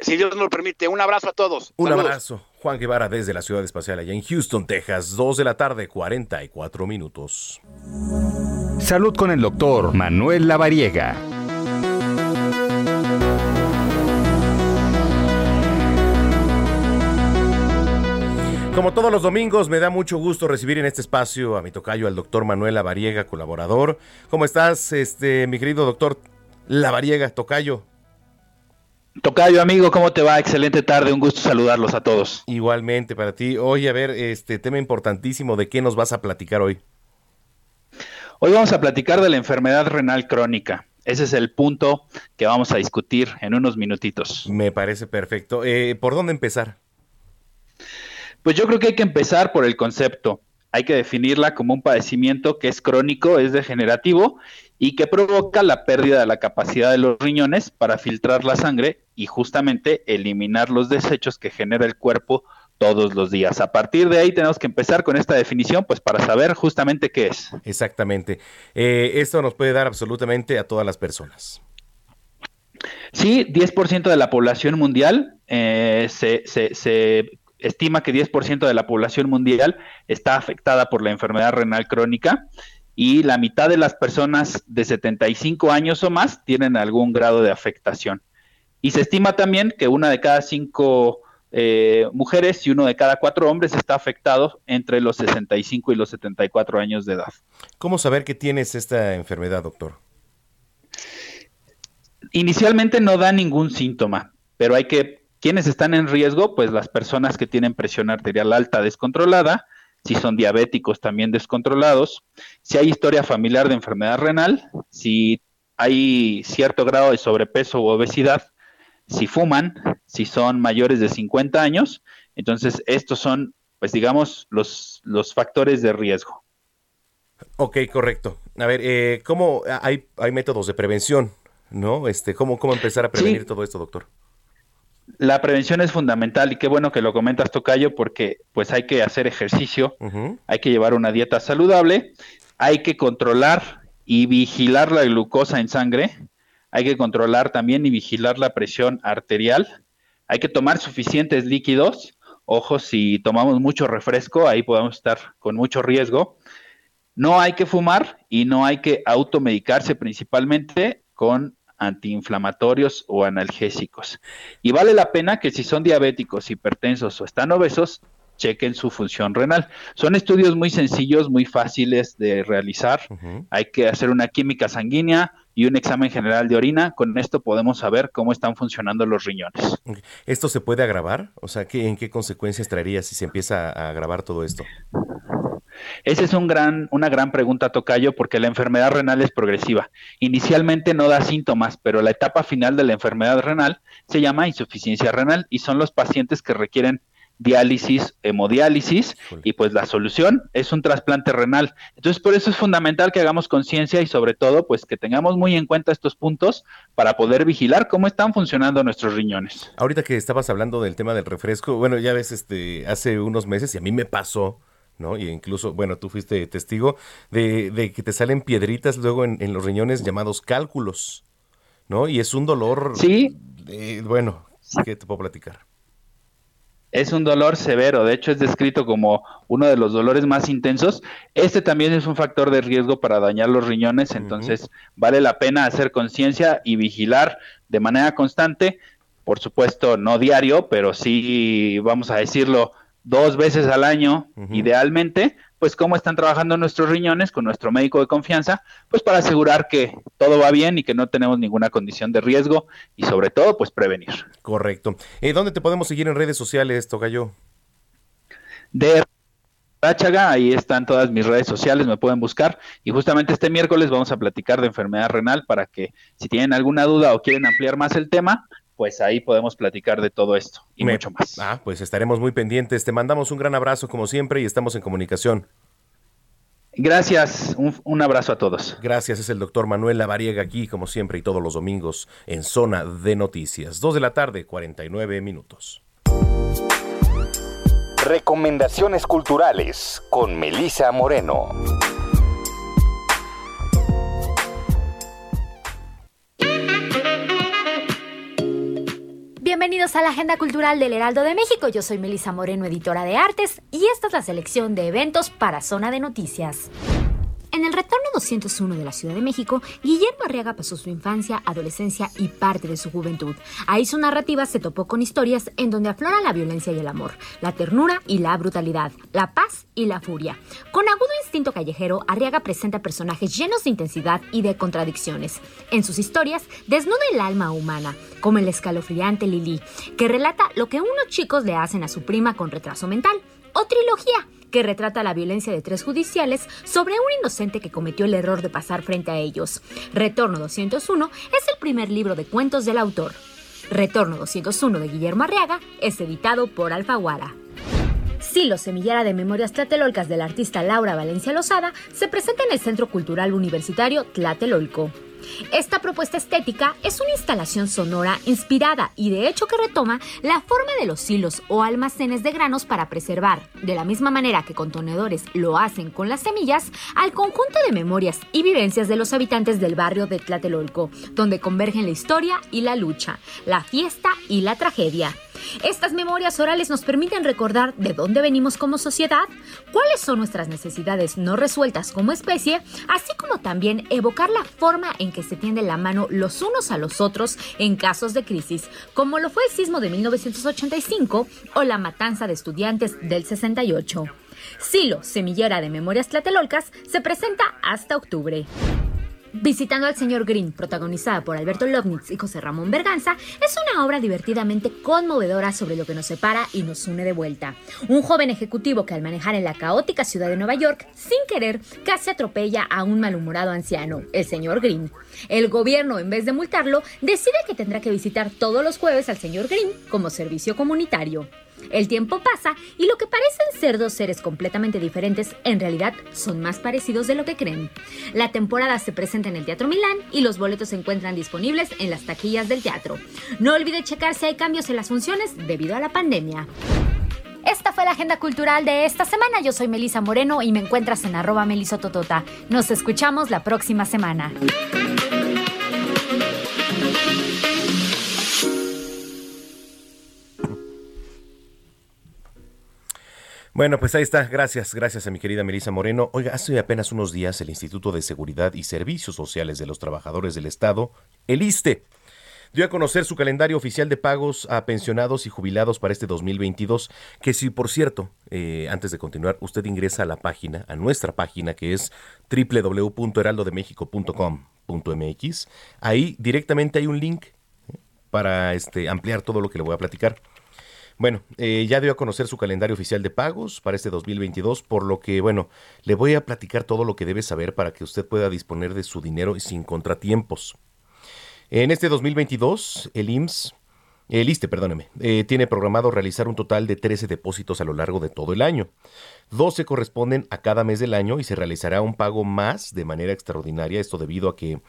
Si Dios nos lo permite, un abrazo a todos. Un abrazo. Juan Guevara desde la Ciudad Espacial allá en Houston, Texas, 2 de la tarde, 44 minutos. Salud con el doctor Manuel Lavariega. Como todos los domingos, me da mucho gusto recibir en este espacio a mi tocayo, al doctor Manuel Lavariega, colaborador. ¿Cómo estás, este, mi querido doctor Lavariega, tocayo? Tocayo, amigo, ¿cómo te va? Excelente tarde, un gusto saludarlos a todos. Igualmente para ti. Oye, a ver, este tema importantísimo, ¿de qué nos vas a platicar hoy? Hoy vamos a platicar de la enfermedad renal crónica. Ese es el punto que vamos a discutir en unos minutitos. Me parece perfecto. Eh, ¿Por dónde empezar? Pues yo creo que hay que empezar por el concepto. Hay que definirla como un padecimiento que es crónico, es degenerativo y que provoca la pérdida de la capacidad de los riñones para filtrar la sangre y justamente eliminar los desechos que genera el cuerpo todos los días. A partir de ahí tenemos que empezar con esta definición, pues para saber justamente qué es. Exactamente. Eh, esto nos puede dar absolutamente a todas las personas. Sí, 10% de la población mundial eh, se, se, se estima que 10% de la población mundial está afectada por la enfermedad renal crónica y la mitad de las personas de 75 años o más tienen algún grado de afectación. Y se estima también que una de cada cinco eh, mujeres y uno de cada cuatro hombres está afectado entre los 65 y los 74 años de edad. ¿Cómo saber que tienes esta enfermedad, doctor? Inicialmente no da ningún síntoma, pero hay que ¿Quiénes están en riesgo? Pues las personas que tienen presión arterial alta descontrolada, si son diabéticos también descontrolados, si hay historia familiar de enfermedad renal, si hay cierto grado de sobrepeso u obesidad, si fuman, si son mayores de 50 años, entonces estos son, pues digamos, los, los factores de riesgo. Ok, correcto. A ver, eh, ¿cómo hay, hay métodos de prevención? ¿No? Este, ¿cómo, ¿Cómo empezar a prevenir todo esto, doctor? La prevención es fundamental y qué bueno que lo comentas, Tocayo, porque pues hay que hacer ejercicio, hay que llevar una dieta saludable, hay que controlar y vigilar la glucosa en sangre, hay que controlar también y vigilar la presión arterial, hay que tomar suficientes líquidos, ojo, si tomamos mucho refresco, ahí podemos estar con mucho riesgo. No hay que fumar y no hay que automedicarse principalmente con antiinflamatorios o analgésicos. Y vale la pena que si son diabéticos, hipertensos o están obesos, chequen su función renal. Son estudios muy sencillos, muy fáciles de realizar. Hay que hacer una química sanguínea y un examen general de orina. Con esto podemos saber cómo están funcionando los riñones. ¿Esto se puede agravar? O sea, ¿en qué consecuencias traería si se empieza a agravar todo esto? Esa es un gran, una gran pregunta, Tocayo, porque la enfermedad renal es progresiva. Inicialmente no da síntomas, pero la etapa final de la enfermedad renal se llama insuficiencia renal y son los pacientes que requieren diálisis, hemodiálisis, y pues la solución es un trasplante renal. Entonces, por eso es fundamental que hagamos conciencia y sobre todo, pues que tengamos muy en cuenta estos puntos para poder vigilar cómo están funcionando nuestros riñones. Ahorita que estabas hablando del tema del refresco, bueno, ya ves, este, hace unos meses y a mí me pasó, ¿no? Y incluso, bueno, tú fuiste testigo de, que te salen piedritas luego en, los riñones llamados cálculos, ¿no? Y es un dolor... Sí. bueno, ¿qué te puedo platicar? Es un dolor severo, de hecho es descrito como uno de los dolores más intensos. Este también es un factor de riesgo para dañar los riñones, entonces vale la pena hacer conciencia y vigilar de manera constante, por supuesto no diario, pero sí, vamos a decirlo, dos veces al año, idealmente, pues cómo están trabajando nuestros riñones con nuestro médico de confianza, pues para asegurar que todo va bien y que no tenemos ninguna condición de riesgo y sobre todo, pues prevenir. Correcto. ¿Y ¿Dónde te podemos seguir en redes sociales, Tocayo? De Ráchaga, ahí están todas mis redes sociales, me pueden buscar. Y justamente este miércoles vamos a platicar de enfermedad renal para que si tienen alguna duda o quieren ampliar más el tema, pues ahí podemos platicar de todo esto y mucho más. Ah, pues estaremos muy pendientes. Te mandamos un gran abrazo como siempre y estamos en comunicación. Gracias, un, abrazo a todos. Gracias, es el doctor Manuel Lavariega aquí como siempre y todos los domingos en Zona de Noticias. Dos de la tarde, 49 minutos. Recomendaciones culturales con Melisa Moreno. Bienvenidos a la Agenda Cultural del Heraldo de México. Yo soy Melisa Moreno, editora de artes, y esta es la selección de eventos para Zona de Noticias. En el 201 de la Ciudad de México, Guillermo Arriaga pasó su infancia, adolescencia y parte de su juventud. Ahí su narrativa se topó con historias en donde aflora la violencia y el amor, la ternura y la brutalidad, la paz y la furia. Con agudo instinto callejero, Arriaga presenta personajes llenos de intensidad y de contradicciones. En sus historias desnuda el alma humana, como el escalofriante Lili, que relata lo que unos chicos le hacen a su prima con retraso mental, o trilogía, que retrata la violencia de tres judiciales sobre un inocente que cometió el error de pasar frente a ellos. Retorno 201 es el primer libro de cuentos del autor. Retorno 201 de Guillermo Arriaga es editado por Alfaguara. Silo, semillera de memorias tlatelolcas del artista Laura Valencia Lozada, se presenta en el Centro Cultural Universitario Tlatelolco. Esta propuesta estética es una instalación sonora inspirada y de hecho que retoma la forma de los silos o almacenes de granos para preservar, de la misma manera que contenedores lo hacen con las semillas, al conjunto de memorias y vivencias de los habitantes del barrio de Tlatelolco, donde convergen la historia y la lucha, la fiesta y la tragedia. Estas memorias orales nos permiten recordar de dónde venimos como sociedad, cuáles son nuestras necesidades no resueltas como especie, así como también evocar la forma en que se tiende la mano los unos a los otros en casos de crisis, como lo fue el sismo de 1985 o la matanza de estudiantes del 68. Silo, semillera de memorias tlatelolcas, se presenta hasta octubre. Visitando al señor Green, protagonizada por Alberto Lovnitz y José Ramón Berganza, es una obra divertidamente conmovedora sobre lo que nos separa y nos une de vuelta. Un joven ejecutivo que al manejar en la caótica ciudad de Nueva York, sin querer, casi atropella a un malhumorado anciano, el señor Green. El gobierno, en vez de multarlo, decide que tendrá que visitar todos los jueves al señor Green como servicio comunitario. El tiempo pasa y lo que parecen ser dos seres completamente diferentes en realidad son más parecidos de lo que creen. La temporada se presenta en el Teatro Milán y los boletos se encuentran disponibles en las taquillas del teatro. No olvide checar si hay cambios en las funciones debido a la pandemia. Esta fue la agenda cultural de esta semana. Yo soy Melisa Moreno y me encuentras en arroba melisototota. Nos escuchamos la próxima semana. Bueno, pues ahí está. Gracias, gracias a mi querida Melisa Moreno. Oiga, hace apenas unos días el Instituto de Seguridad y Servicios Sociales de los Trabajadores del Estado, el ISTE, dio a conocer su calendario oficial de pagos a pensionados y jubilados para este 2022, que si por cierto, eh, antes de continuar, usted ingresa a la página, a nuestra página que es www.heraldodemexico.com.mx, ahí directamente hay un link eh, para este, ampliar todo lo que le voy a platicar. Bueno, eh, ya dio a conocer su calendario oficial de pagos para este 2022, por lo que, bueno, le voy a platicar todo lo que debe saber para que usted pueda disponer de su dinero sin contratiempos. En este 2022, el IMSS, el ISTE, perdóneme, eh, tiene programado realizar un total de 13 depósitos a lo largo de todo el año. 12 corresponden a cada mes del año y se realizará un pago más de manera extraordinaria, esto debido a que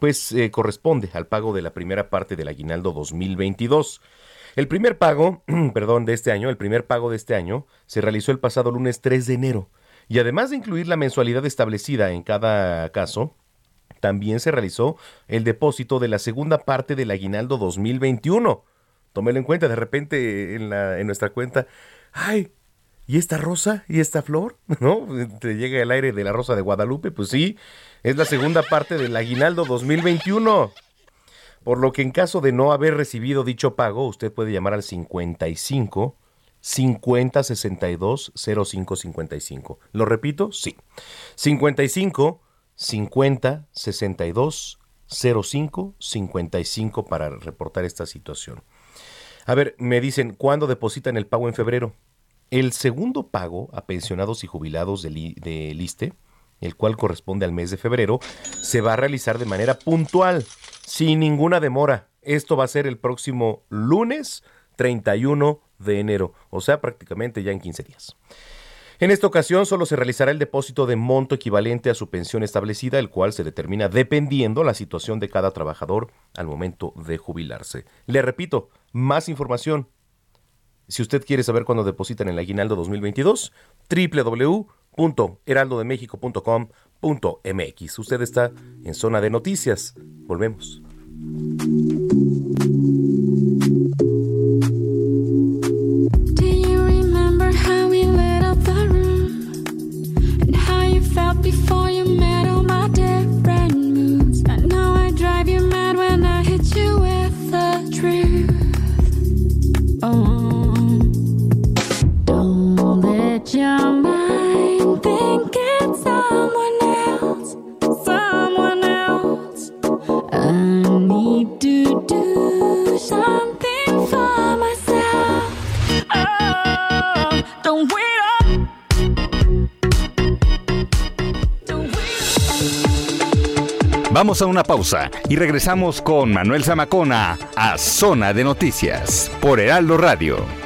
pues eh, corresponde al pago de la primera parte del aguinaldo 2022. El primer pago, perdón, de este año, el primer pago de este año se realizó el pasado lunes 3 de enero. Y además de incluir la mensualidad establecida en cada caso, también se realizó el depósito de la segunda parte del aguinaldo 2021. Tómelo en cuenta, de repente en, la, en nuestra cuenta, ay, ¿y esta rosa? ¿Y esta flor? ¿No? Te llega el aire de la rosa de Guadalupe, pues sí, es la segunda parte del aguinaldo 2021. Por lo que en caso de no haber recibido dicho pago, usted puede llamar al 55 50 62 05 55. ¿Lo repito? Sí. 55 50 62 05 55 para reportar esta situación. A ver, me dicen, ¿cuándo depositan el pago en febrero? El segundo pago a pensionados y jubilados del, del ISTE el cual corresponde al mes de febrero, se va a realizar de manera puntual, sin ninguna demora. Esto va a ser el próximo lunes 31 de enero, o sea, prácticamente ya en 15 días. En esta ocasión solo se realizará el depósito de monto equivalente a su pensión establecida, el cual se determina dependiendo la situación de cada trabajador al momento de jubilarse. Le repito, más información. Si usted quiere saber cuándo depositan el aguinaldo 2022, Punto MX. Usted está en zona de noticias. Volvemos. jump Vamos a una pausa y regresamos con Manuel Zamacona a Zona de Noticias por Heraldo Radio.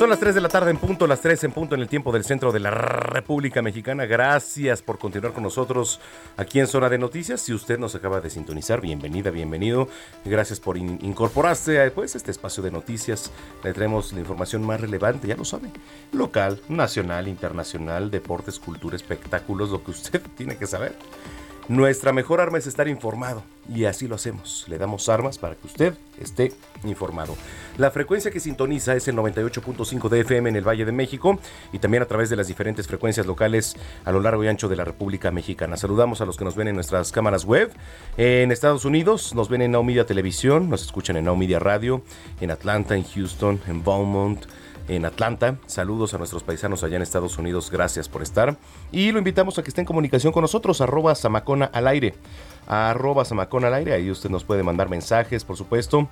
Son las 3 de la tarde en punto, las 3 en punto en el tiempo del centro de la República Mexicana. Gracias por continuar con nosotros aquí en Zona de Noticias. Si usted nos acaba de sintonizar, bienvenida, bienvenido. Gracias por in- incorporarse a pues, este espacio de noticias. Le traemos la información más relevante, ya lo sabe. Local, nacional, internacional, deportes, cultura, espectáculos, lo que usted tiene que saber. Nuestra mejor arma es estar informado y así lo hacemos. Le damos armas para que usted esté informado. La frecuencia que sintoniza es el 98.5 de FM en el Valle de México y también a través de las diferentes frecuencias locales a lo largo y ancho de la República Mexicana. Saludamos a los que nos ven en nuestras cámaras web. En Estados Unidos nos ven en Now Media Televisión, nos escuchan en Now Media Radio, en Atlanta, en Houston, en Beaumont, en Atlanta. Saludos a nuestros paisanos allá en Estados Unidos, gracias por estar. Y lo invitamos a que esté en comunicación con nosotros, arroba Samacona al aire. Arroba Samacona al aire, ahí usted nos puede mandar mensajes, por supuesto.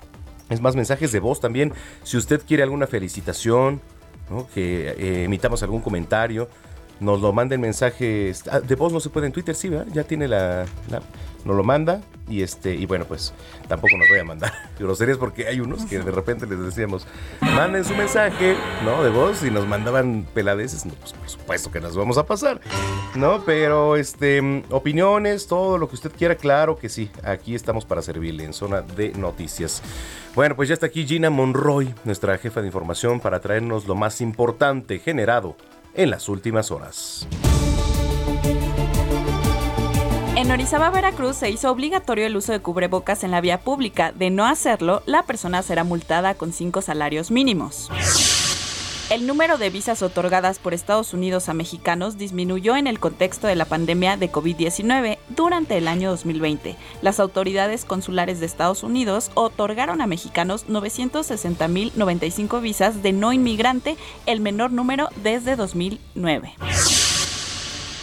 Es más, mensajes de voz también. Si usted quiere alguna felicitación, que eh, emitamos algún comentario, nos lo manden mensajes. ah, de voz no se puede en Twitter, sí, ¿verdad? Ya tiene la- Nos lo manda y este y bueno, pues tampoco nos voy a mandar groserías porque hay unos que de repente les decíamos, manden su mensaje, ¿no? De voz y nos mandaban peladeces. No, pues por supuesto que nos vamos a pasar, ¿no? Pero este, opiniones, todo lo que usted quiera, claro que sí. Aquí estamos para servirle en zona de noticias. Bueno, pues ya está aquí Gina Monroy, nuestra jefa de información, para traernos lo más importante generado en las últimas horas. En Orizaba, Veracruz, se hizo obligatorio el uso de cubrebocas en la vía pública. De no hacerlo, la persona será multada con cinco salarios mínimos. El número de visas otorgadas por Estados Unidos a mexicanos disminuyó en el contexto de la pandemia de COVID-19 durante el año 2020. Las autoridades consulares de Estados Unidos otorgaron a mexicanos 960.095 visas de no inmigrante, el menor número desde 2009.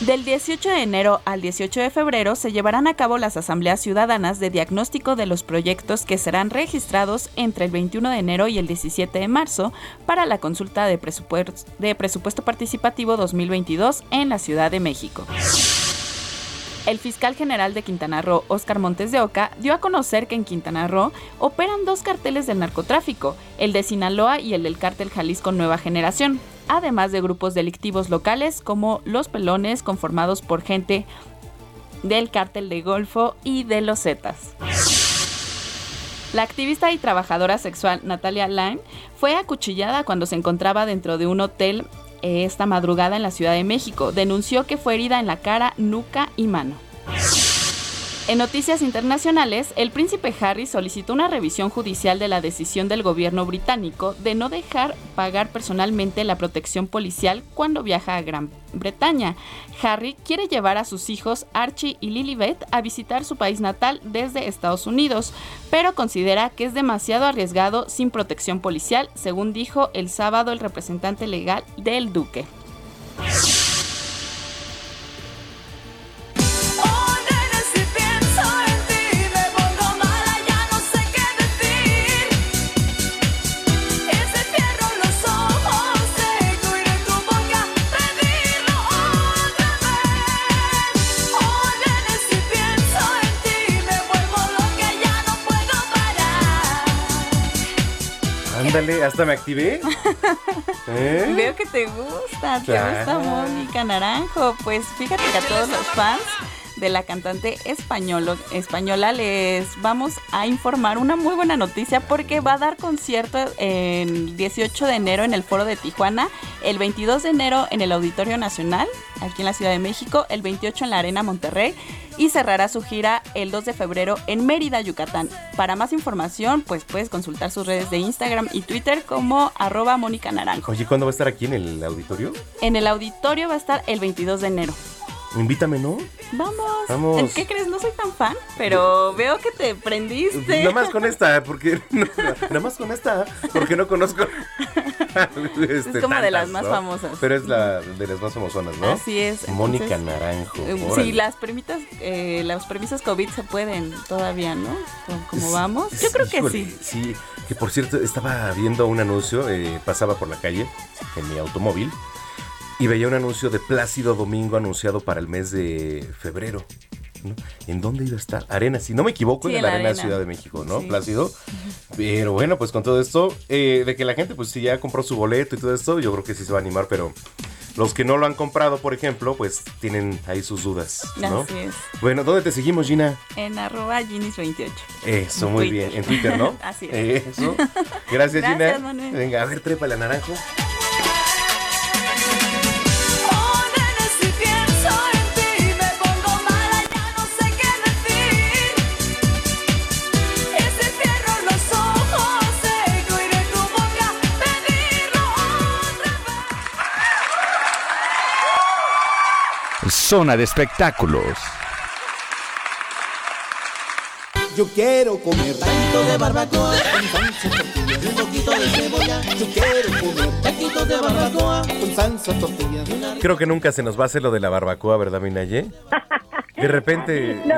Del 18 de enero al 18 de febrero se llevarán a cabo las asambleas ciudadanas de diagnóstico de los proyectos que serán registrados entre el 21 de enero y el 17 de marzo para la consulta de presupuesto, participativo 2022 en la Ciudad de México. El fiscal general de Quintana Roo, Óscar Montes de Oca, dio a conocer que en Quintana Roo operan dos carteles del narcotráfico, el de Sinaloa y el del cártel Jalisco Nueva Generación, además de grupos delictivos locales como Los Pelones, conformados por gente del cártel de Golfo y de los Zetas. La activista y trabajadora sexual Natalia Lime fue acuchillada cuando se encontraba dentro de un hotel eh, esta madrugada en la Ciudad de México. Denunció que fue herida en la cara, nuca y mano. En noticias internacionales, el príncipe Harry solicitó una revisión judicial de la decisión del gobierno británico de no dejar pagar personalmente la protección policial cuando viaja a Gran Bretaña. Harry quiere llevar a sus hijos Archie y Lilibet a visitar su país natal desde Estados Unidos, pero considera que es demasiado arriesgado sin protección policial, según dijo el sábado el representante legal del duque. Ándale, hasta me activé. ¿Eh? Veo que te gusta, te gusta Mónica Naranjo. Pues fíjate que a todos los fans de la cantante española les vamos a informar una muy buena noticia porque va a dar concierto el 18 de enero en el Foro de Tijuana, el 22 de enero en el Auditorio Nacional, aquí en la Ciudad de México, el 28 en la Arena Monterrey y cerrará su gira el 2 de febrero en Mérida, Yucatán. Para más información, pues puedes consultar sus redes de Instagram y Twitter como arroba Mónica Naranjo. Oye, ¿cuándo va a estar aquí en el auditorio? En el auditorio va a estar el 22 de enero. Invítame, ¿no? Vamos. Vamos. ¿Qué crees? No soy tan fan, pero veo que te prendiste. Nada más con esta, porque no, nada más con esta, porque no conozco. este, Es como de las más ¿no? famosas. Pero es la de las más famosonas, ¿no? Así es. Mónica entonces, Naranjo. eh, órale. Sí, las permitas, eh, los permisos COVID se pueden todavía, ¿no? ¿Cómo- ¿Cómo vamos? Yo creo que Híjole, sí. Sí, que por cierto, estaba viendo un anuncio, eh, pasaba por la calle en mi automóvil y veía un anuncio de Plácido Domingo anunciado para el mes de febrero. ¿no? ¿En dónde iba a estar? Arena, si no me equivoco, Sí, en la la Arena, Arena. Ciudad de México, ¿no? Sí. Plácido. Pero bueno, pues con todo esto, eh, de que la gente, pues si ya compró su boleto y todo esto, yo creo que sí se va a animar, pero los que no lo han comprado, por ejemplo, pues tienen ahí sus dudas, ¿no? Así es. Bueno, ¿dónde te seguimos, Gina? En arroba Ginis28. Eso, muy Twitter. bien. En Twitter, ¿no? Así es. Eso. Gracias, Gracias, Gina. Manuel. Venga, a ver, trepa la naranjo. Zona de espectáculos. Yo quiero comer taquitos de barbacoa con salsa tortilla y un poquito de cebolla. Yo quiero comer taquitos de barbacoa con salsa tortilla. Creo que nunca se nos va a hacer lo de la barbacoa, ¿verdad, Minaye? De repente. No,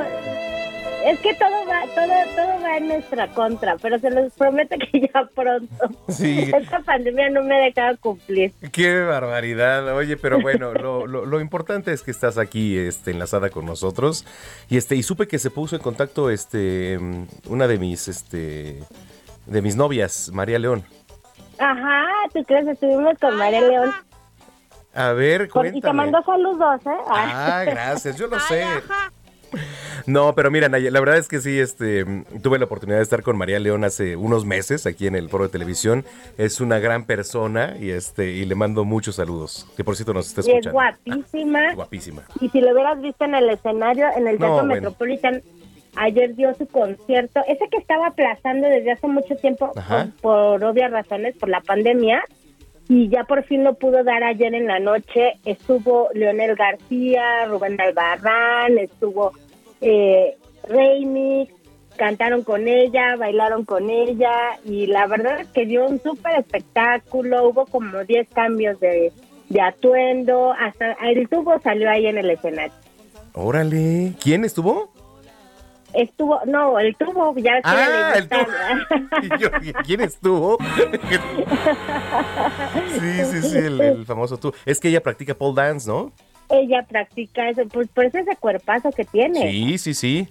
es que todo va, todo, todo va en nuestra contra, pero se los prometo que ya pronto. Sí. Esta pandemia no me ha dejado cumplir. Qué barbaridad. Oye, pero bueno, lo, lo- lo importante es que estás aquí este, enlazada con nosotros. Y este, y supe que se puso en contacto este una de mis este de mis novias, María León. Ajá, ¿tú crees? Estuvimos con María León. A ver, Por- y te cuéntame. mandó saludos, ¿eh? Ah, gracias, yo lo sé. No, pero mira, Naya, la verdad es que sí, este, tuve la oportunidad de estar con María León hace unos meses aquí en el Foro de Televisión. Es una gran persona y este, y le mando muchos saludos. Que por cierto nos está Y es escuchando. guapísima. Guapísima. Y si lo hubieras visto en el escenario, en el No, Teatro bueno. Metropolitan, ayer dio su concierto, ese que estaba aplazando desde hace mucho tiempo por obvias razones, por la pandemia, y ya por fin lo pudo dar ayer en la noche. Estuvo Leonel García, Rubén Albarrán, estuvo eh, cantaron con ella, bailaron con ella, y la verdad es que dio un súper espectáculo, hubo como 10 cambios de, de atuendo, hasta el tubo salió ahí en el escenario. Órale, ¿quién estuvo? Estuvo, no, el tubo ya Ah, el. Y yo, ¿Quién estuvo? sí, sí, sí, el, el famoso tú. Es que ella practica pole dance, ¿no? Ella practica eso, pues por eso ese cuerpazo que tiene. Sí, sí, sí.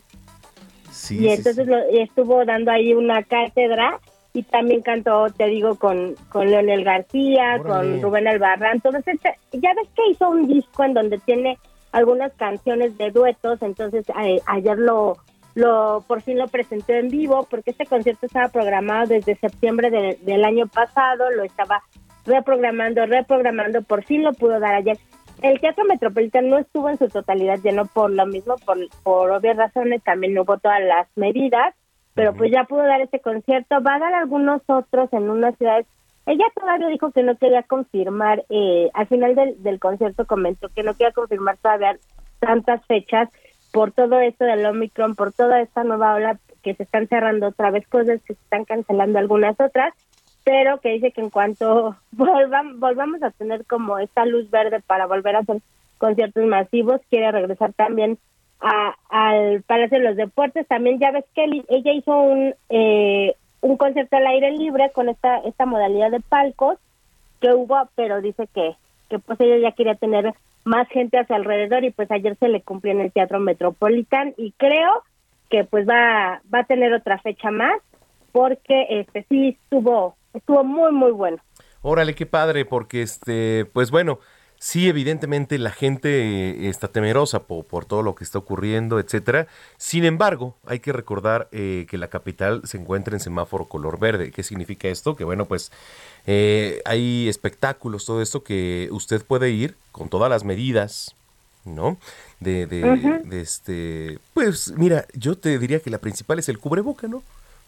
Sí, y sí, entonces lo- estuvo dando ahí una cátedra y también cantó, te digo, con, con Leonel García, Órale. con Rubén Albarrán. Entonces, este- ya ves que hizo un disco en donde tiene algunas canciones de duetos, entonces eh, ayer lo, lo por fin lo presentó en vivo porque este concierto estaba programado desde septiembre de- del año pasado, lo estaba reprogramando, reprogramando, por fin lo pudo dar ayer. El Teatro Metropolitano no estuvo en su totalidad lleno por lo mismo, por, por obvias razones, también no hubo todas las medidas, pero pues ya pudo dar este concierto, va a dar algunos otros en unas ciudades. Ella todavía dijo que no quería confirmar, eh, al final del, del concierto comentó que no quería confirmar todavía tantas fechas por todo esto del Omicron, por toda esta nueva ola que se están cerrando otra vez cosas, que se están cancelando algunas otras, pero que dice que en cuanto volvam- volvamos a tener como esta luz verde para volver a hacer conciertos masivos, quiere regresar también a- al Palacio de los Deportes. También ya ves que ella hizo un, eh, un concierto al aire libre con esta, esta modalidad de palcos que hubo, pero dice que, que pues ella ya quería tener más gente a su alrededor y pues ayer se le cumplió en el Teatro Metropolitan y creo que pues va, va a tener otra fecha más porque este sí estuvo estuvo muy muy bueno. Órale, qué padre, porque este, pues bueno, sí, evidentemente la gente eh, está temerosa po- por, todo lo que está ocurriendo, etcétera. Sin embargo, hay que recordar eh, que la capital se encuentra en semáforo color verde. ¿Qué significa esto? Que bueno, pues eh, hay espectáculos, todo esto que usted puede ir con todas las medidas, ¿no? De, de, de este, pues mira, yo te diría que la principal es el cubreboca, ¿no?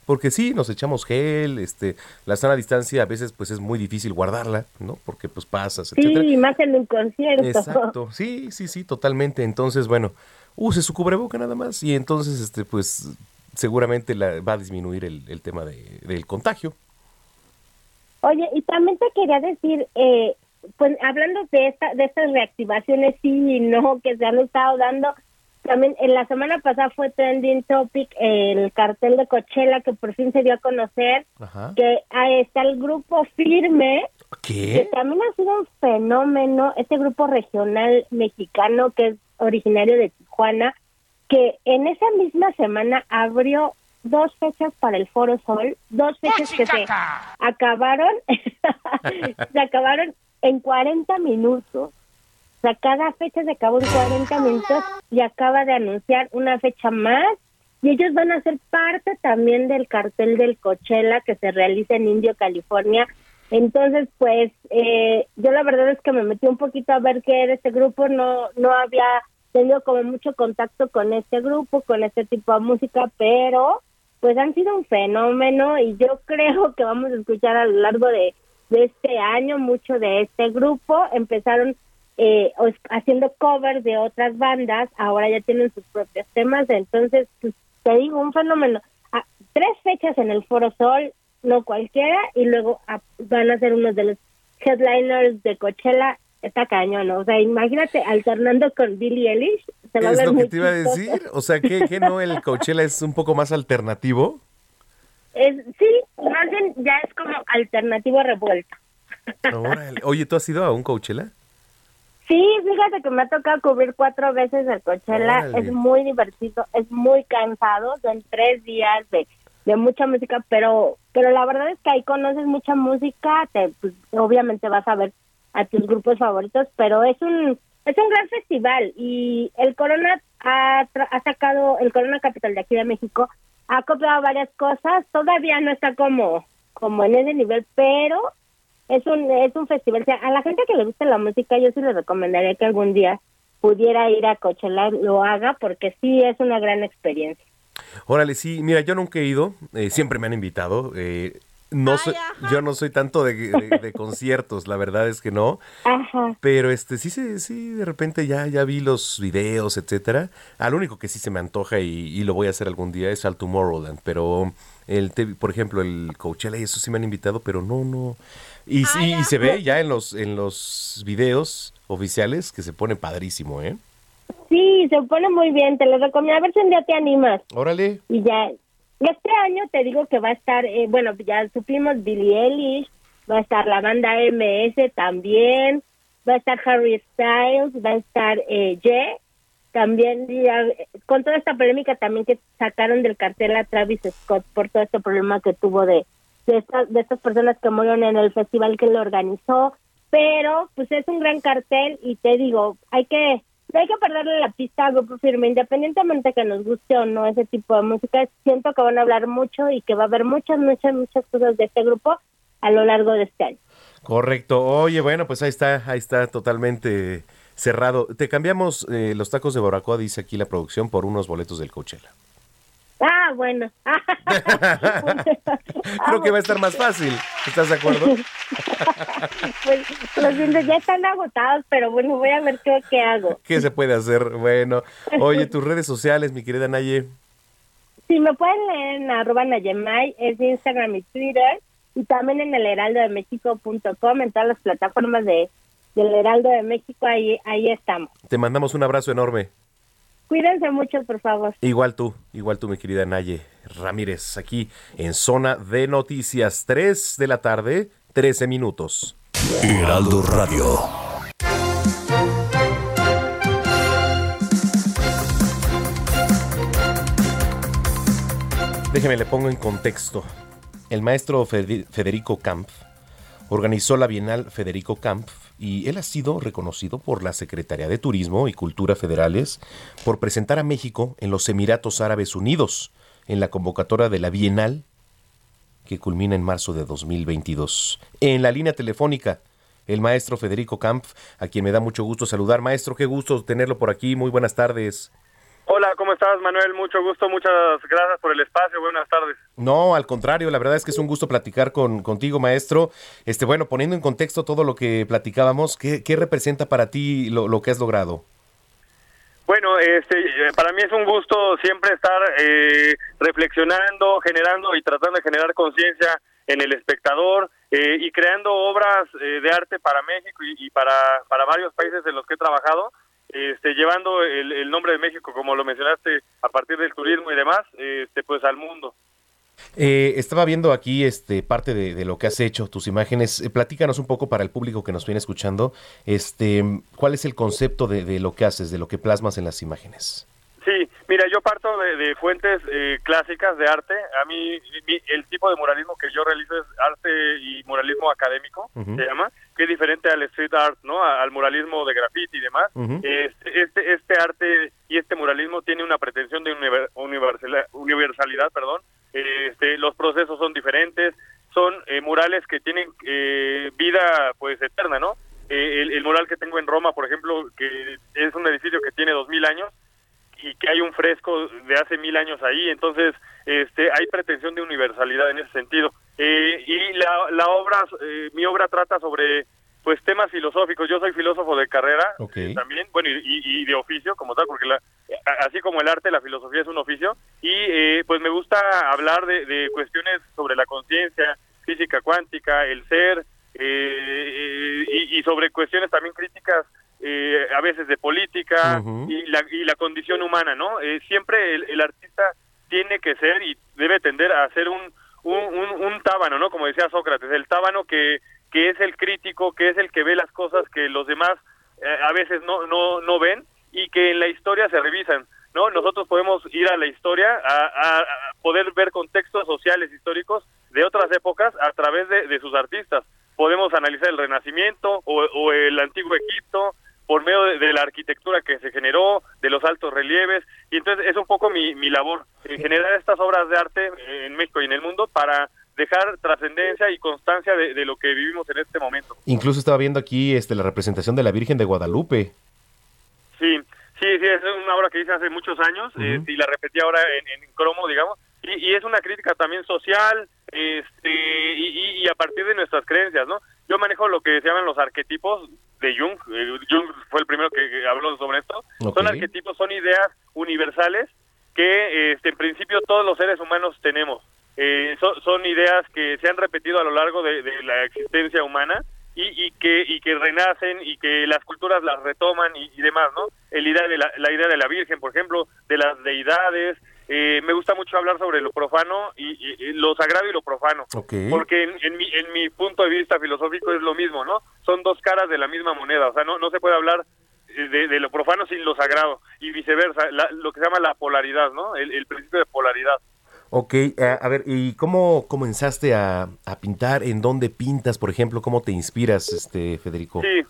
Porque sí, nos echamos gel, este, la sana distancia a veces pues es muy difícil guardarla, ¿no? Porque pues pasas, etcétera. Sí, más en un concierto. Exacto, sí, sí, sí, totalmente. Entonces, bueno, use su cubreboca nada más y entonces, este, pues, seguramente la, va a disminuir el, el tema de- del contagio. Oye, y también te quería decir, eh, pues hablando de esta, de estas reactivaciones sí y no que se han estado dando, también en la semana pasada fue trending topic el cartel de Coachella que por fin se dio a conocer, Ajá. que ahí está el grupo Firme, que también ha sido un fenómeno, este grupo regional mexicano que es originario de Tijuana, que en esa misma semana abrió dos fechas para el Foro Sol, dos fechas que se acabaron, se acabaron en 40 minutos. O sea, cada fecha se acabó en 40 minutos y acaba de anunciar una fecha más. Y ellos van a ser parte también del cartel del Coachella que se realiza en Indio, California. Entonces, pues, eh, yo la verdad es que me metí un poquito a ver qué era este grupo. No, no había tenido como mucho contacto con este grupo, con este tipo de música, pero pues han sido un fenómeno y yo creo que vamos a escuchar a lo largo de, de este año mucho de este grupo. Empezaron eh, haciendo covers de otras bandas, ahora ya tienen sus propios temas, entonces pues, te digo, un fenómeno. Ah, tres fechas en el Foro Sol, no cualquiera, y luego ah, van a ser unos de los headliners de Coachella, está cañón, ¿no? O sea, imagínate alternando con Billie Eilish, se va a Es ver lo que te iba a decir. O sea, ¿qué, qué no el Coachella es un poco más alternativo? Es, sí, más bien ya es como alternativo revuelto. Órale. Oye, ¿tú has ido a un Coachella? Sí, fíjate que me ha tocado cubrir cuatro veces el Coachella. Es muy divertido, es muy cansado. Son tres días de, de mucha música, pero pero la verdad es que ahí conoces mucha música. Te, pues, obviamente vas a ver a tus grupos favoritos, pero es un es un gran festival y el Corona ha, ha sacado el Corona Capital de aquí de México ha copiado varias cosas. Todavía no está como como en ese nivel, pero es un es un festival. O sea, a la gente que le gusta la música, yo sí le recomendaría que algún día pudiera ir a Coachella, lo haga, porque sí es una gran experiencia. Órale, sí, mira, yo nunca he ido, eh, siempre me han invitado. eh, no soy, yo no soy tanto de, de- de conciertos, la verdad es que no. Ajá. Pero este sí se- sí de repente ya ya vi los videos, etcétera. Al único que sí se me antoja y, y lo voy a hacer algún día es al Tomorrowland, pero el por ejemplo, el Coachella y eso sí me han invitado, pero no no. Y sí y se ve ya en los en los videos oficiales que se pone padrísimo, ¿eh? Sí, se pone muy bien, te lo recomiendo. A ver si un día te animas. Órale. Y ya, este año te digo que va a estar, eh, bueno, ya supimos Billie Eilish, va a estar la banda MS también, va a estar Harry Styles, va a estar eh, Ye, también ya, con toda esta polémica también que sacaron del cartel a Travis Scott por todo este problema que tuvo de, de, estas, de estas personas que murieron en el festival que lo organizó, pero pues es un gran cartel y te digo, hay que hay que perderle la pista a Grupo Firme, independientemente que nos guste o no ese tipo de música, siento que van a hablar mucho y que va a haber muchas, muchas, muchas cosas de este grupo a lo largo de este año. Correcto. Oye, bueno, pues ahí está, ahí está totalmente cerrado. Te cambiamos eh, los tacos de barbacoa, dice aquí la producción, por unos boletos del Coachella. Ah, bueno. Creo que va a estar más fácil. ¿Estás de acuerdo? pues los dientes ya están agotados, pero bueno, voy a ver qué, qué hago. ¿Qué se puede hacer? Bueno, oye, tus redes sociales, mi querida Naye. Si me pueden leer en arroba Nayemay, es Instagram y Twitter, y también en el heraldodemexico.com, en todas las plataformas de del Heraldo de México, ahí, ahí estamos. Te mandamos un abrazo enorme. Cuídense mucho, por favor. Igual tú, igual tú, mi querida Naye Ramírez, aquí en Zona de Noticias, 3 de la tarde, 13 minutos. Heraldo Radio. Déjeme le pongo en contexto. El maestro Fede- Federico Kampf organizó la Bienal Federico Kampf y él ha sido reconocido por la Secretaría de Turismo y Cultura Federales por presentar a México en los Emiratos Árabes Unidos en la convocatoria de la Bienal que culmina en marzo de 2022. En la línea telefónica, el maestro Federico Kampf, a quien me da mucho gusto saludar. Maestro, qué gusto tenerlo por aquí. Muy buenas tardes. Hola, ¿cómo estás, Manuel? Mucho gusto, muchas gracias por el espacio. Buenas tardes. No, al contrario, la verdad es que es un gusto platicar con, contigo, maestro. Este, bueno, poniendo en contexto todo lo que platicábamos, ¿qué, qué representa para ti lo, lo que has logrado? Bueno, este, eh, para mí es un gusto siempre estar eh, reflexionando, generando y tratando de generar conciencia en el espectador eh, y creando obras eh, de arte para México y, y para, para varios países en los que he trabajado, este, llevando el, el nombre de México, como lo mencionaste, a partir del turismo y demás, este, pues al mundo. Eh, estaba viendo aquí este, parte de, de lo que has hecho, tus imágenes. Eh, platícanos un poco para el público que nos viene escuchando. Este, ¿Cuál es el concepto de, de lo que haces, de lo que plasmas en las imágenes? Sí, mira, yo parto de, de fuentes eh, clásicas de arte. A mí, mi- el tipo de muralismo que yo realizo es arte y muralismo académico, se llama, que es diferente al street art, ¿no? Al muralismo de graffiti y demás. Este, este, este arte y este muralismo tiene una pretensión de univer- universala- universalidad, perdón. Este, los procesos son diferentes, son eh, murales que tienen eh, vida, pues, eterna, ¿no? Eh, el, el mural que tengo en Roma, por ejemplo, que es un edificio que tiene dos mil años, y que hay un fresco de hace mil años ahí, entonces este hay pretensión de universalidad en ese sentido. Eh, y la, la obra, eh, mi obra trata sobre pues temas filosóficos. Yo soy filósofo de carrera Ok. eh, también, bueno, y, y- de oficio como tal, porque la, así como el arte, la filosofía es un oficio, y eh, pues me gusta hablar de, de cuestiones sobre la conciencia, física cuántica, el ser, eh, y, y sobre cuestiones también críticas eh, a veces de política y, la, y la condición humana, ¿no? Eh, siempre el, el artista tiene que ser y debe tender a ser un, un, un, un tábano, ¿no? Como decía Sócrates, el tábano que, que es el crítico, que es el que ve las cosas que los demás eh, a veces no, no, no ven y que en la historia se revisan, ¿no? Nosotros podemos ir a la historia a, a- a poder ver contextos sociales históricos de otras épocas a través de, de sus artistas. Podemos analizar el Renacimiento o, o el Antiguo Egipto por medio de, de la arquitectura que se generó, de los altos relieves, y entonces es un poco mi, mi labor, eh, generar estas obras de arte eh, en México y en el mundo para dejar trascendencia y constancia de, de lo que vivimos en este momento. Incluso estaba viendo aquí este, la representación de la Virgen de Guadalupe. Sí, sí, sí, es una obra que hice hace muchos años eh, y la repetí ahora en, en cromo, digamos, y, y es una crítica también social este, y, a partir de nuestras creencias, ¿no? Yo manejo lo que se llaman los arquetipos de Jung, eh, Jung fue el primero que, habló sobre esto, son arquetipos, son ideas universales que este, en principio todos los seres humanos tenemos. Eh, so- son ideas que se han repetido a lo largo de, de la existencia humana y, y que y que renacen y que las culturas las retoman y, y demás, ¿no? El idea de la, la idea de la Virgen, por ejemplo, de las deidades. Eh, me gusta mucho hablar sobre lo profano y, y- y lo sagrado y lo profano, Ok. porque en, en mi, en mi punto de vista filosófico es lo mismo, ¿no? Son dos caras de la misma moneda, o sea, no, no se puede hablar eh, de, de lo profano sin lo sagrado y viceversa, la- lo que se llama la polaridad, ¿no? El, el principio de polaridad. Ok, a, a ver, ¿y cómo comenzaste a, a pintar? ¿En dónde pintas, por ejemplo? ¿Cómo te inspiras, este Federico? Sí,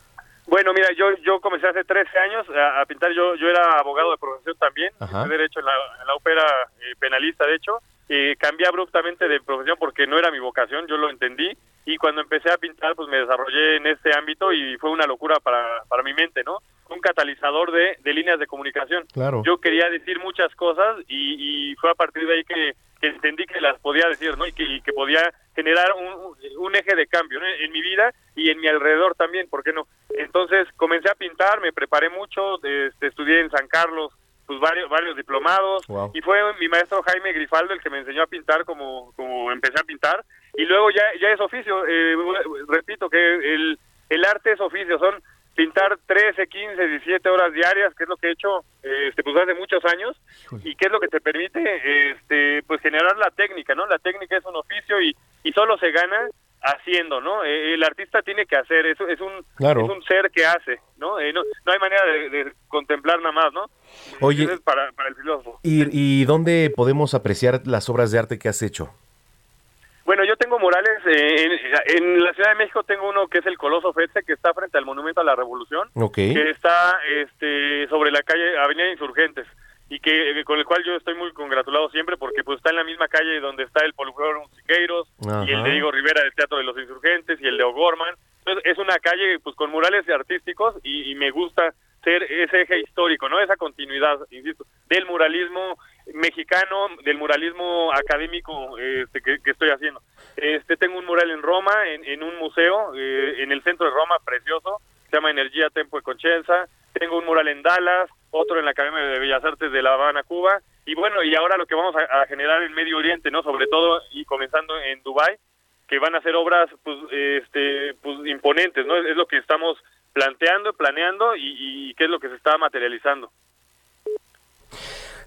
bueno, mira, yo yo comencé hace 13 años a, a pintar, yo yo era abogado de profesión también, estudié derecho en la, en la ópera eh, penalista, de hecho, eh, cambié abruptamente de profesión porque no era mi vocación, yo lo entendí, y cuando empecé a pintar, pues me desarrollé en este ámbito y fue una locura para, para mi mente, ¿no? Un catalizador de, de líneas de comunicación. Claro. Yo quería decir muchas cosas y, y fue a partir de ahí que, que entendí que las podía decir, ¿no? Y que, y que podía generar un, un- eje de cambio ¿no? en mi vida y en mi alrededor también, ¿por qué no? Entonces comencé a pintar, me preparé mucho, este, estudié en San Carlos, pues varios, varios diplomados Wow. y fue mi maestro Jaime Grifaldo el que me enseñó a pintar como, como empecé a pintar y luego ya, ya es oficio, eh, repito que el, el arte es oficio, son pintar 13, 15, 17 horas diarias, que es lo que he hecho este, pues hace muchos años y que es lo que te permite este, pues generar la técnica, ¿no? La técnica es un oficio y, y solo se gana haciendo, ¿no? Eh, el artista tiene que hacer, es, es un Claro. es un ser que hace, ¿no? Eh, no, no hay manera de, de contemplar nada más, ¿no? Oye, Eso es para, para el filósofo. ¿y, y dónde podemos apreciar las obras de arte que has hecho? Bueno, yo tengo murales eh, en, en la Ciudad de México tengo uno que es el Coloso Fetze que está frente al Monumento a la Revolución, que está este sobre la calle Avenida Insurgentes y que con el cual yo estoy muy congratulado siempre porque pues está en la misma calle donde está el Poliforo Siqueiros y el de Diego Rivera del Teatro de los Insurgentes y el de O'Gorman. Entonces es una calle pues con murales artísticos y, y me gusta ser ese eje histórico, ¿no? Esa continuidad, insisto. del muralismo mexicano, del muralismo académico este, que, que estoy haciendo. Este tengo un mural en Roma, en, en un museo, eh, en el centro de Roma, precioso, se llama Energía Tempo e Conchenza. Tengo un mural en Dallas, otro en la Academia de Bellas Artes de La Habana, Cuba. Y bueno, y ahora lo que vamos a, generar en Medio Oriente, ¿no? Sobre todo y comenzando en Dubai, que van a ser obras pues, este, pues imponentes, ¿no? Es, es lo que estamos planteando, planeando y, y qué es lo que se está materializando.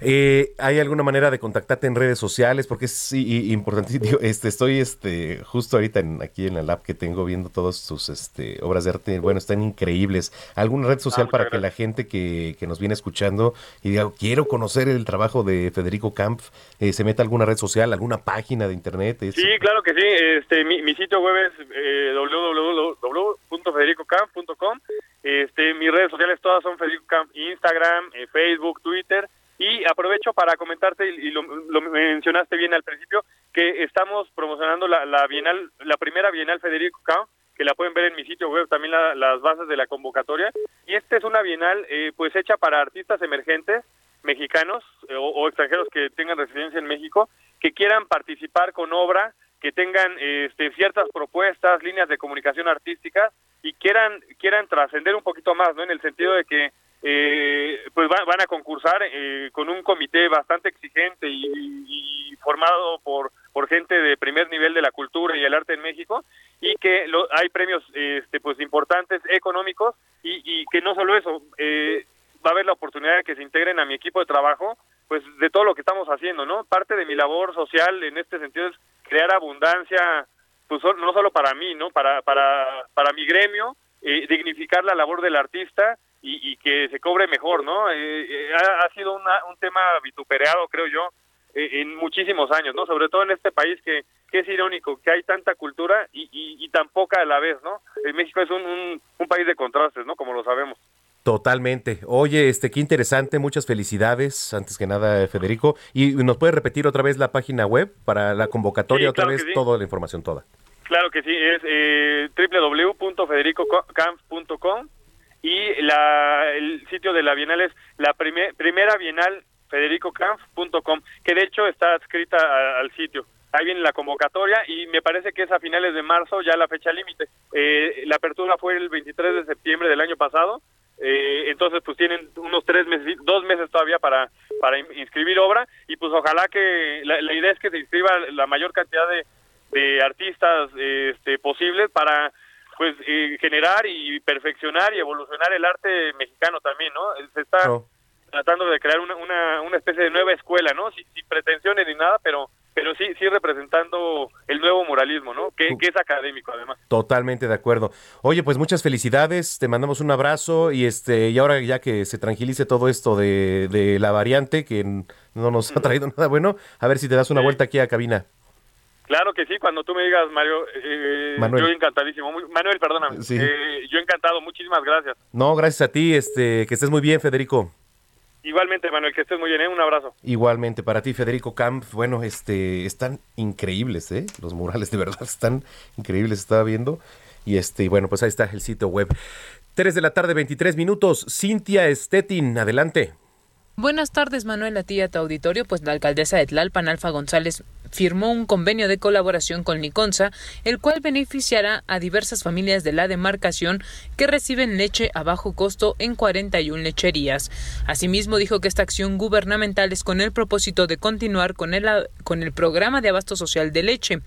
Eh, ¿Hay alguna manera de contactarte en redes sociales? Porque es importantísimo. Este, estoy este, justo ahorita en- aquí en la lab que tengo viendo todas tus este, obras de arte. Bueno, están increíbles. ¿Alguna red social para que la gente que, que nos viene escuchando y diga, quiero conocer el trabajo de Federico Kampf, eh, se meta a alguna red social, alguna página de internet? Sí, claro que sí. Este, mi, mi sitio web es eh, www.federicocamp.com. Este, mis redes sociales todas son Federico Camp, Instagram, eh, Facebook, Twitter. Y aprovecho para comentarte, y lo, lo mencionaste bien al principio, que estamos promocionando la, la Bienal, la primera Bienal Federico Camp, que la pueden ver en mi sitio web, también la- las bases de la convocatoria. Y esta es una Bienal eh, pues hecha para artistas emergentes mexicanos eh, o, extranjeros que tengan residencia en México, que quieran participar con obra, que tengan este, ciertas propuestas, líneas de comunicación artísticas y quieran quieran trascender un poquito más, ¿no? En el sentido de que eh, pues va- van a concursar eh, con un comité bastante exigente y, formado por por gente de primer nivel de la cultura y el arte en México y que lo- hay premios este pues importantes económicos y, y que no solo eso eh, va a haber la oportunidad de que se integren a mi equipo de trabajo pues de todo lo que estamos haciendo no parte de mi labor social en este sentido es crear abundancia pues no solo para mí no para para para mi gremio eh, dignificar la labor del artista y, y que se cobre mejor no Eh, eh, ha, ha sido una- un tema vituperado creo yo eh, en muchísimos años, ¿no? Sobre todo en este país que, que es irónico, que hay tanta cultura y, y, y tan poca a la vez, ¿no? Eh, México es un, un, un país de contrastes, ¿no? Como lo sabemos. Totalmente. Oye, este, qué interesante, muchas felicidades, antes que nada, Federico. ¿Y nos puede repetir otra vez la página web para la convocatoria, Sí, otra claro vez, sí. toda la información, toda? Claro que sí, es eh, www.federicocamp.com y la, el sitio de la Bienal es la prime- primera Bienal federicocamp.com, que de hecho está adscrita al sitio. Ahí viene la convocatoria y me parece que es a finales de marzo ya la fecha límite. Eh, la apertura fue el 23 de septiembre del año pasado, eh, entonces pues tienen unos tres meses, dos meses todavía para, para in- inscribir obra y pues ojalá que la, la idea es que se inscriba la mayor cantidad de, de artistas este, posibles para pues eh, generar y perfeccionar y evolucionar el arte mexicano también, ¿no? Se está tratando de crear una, una, una especie de nueva escuela, ¿no? Sin, sin pretensiones ni nada, pero pero sí sí representando el nuevo muralismo, ¿no? Que, que es académico además. Totalmente de acuerdo. Oye, pues muchas felicidades, te mandamos un abrazo y este y ahora ya que se tranquilice todo esto de, de la variante que no nos ha traído nada bueno, a ver si te das una vuelta aquí a cabina. Claro que sí, cuando tú me digas, Mario, eh, Manuel. yo encantadísimo. Muy- Manuel, perdóname. Sí. Eh, yo encantado, muchísimas gracias. No, gracias a ti, este que estés muy bien, Federico. Igualmente, Manuel, que estés muy bien, ¿eh? Un abrazo. Igualmente para ti, Federico Camp. Bueno, este están increíbles, ¿eh? Los murales de verdad están increíbles, estaba viendo. Y este, bueno, pues ahí está el sitio web. 3 de la tarde, 23 minutos. Cintia Stettin, adelante. Buenas tardes, Manuel, a ti a auditorio. Pues la alcaldesa de Tlalpan, Alfa González, firmó un convenio de colaboración con Liconza, el cual beneficiará a diversas familias de la demarcación que reciben leche a bajo costo en 41 lecherías. Asimismo, dijo que esta acción gubernamental es con el propósito de continuar con el, con el programa de abasto social de leche.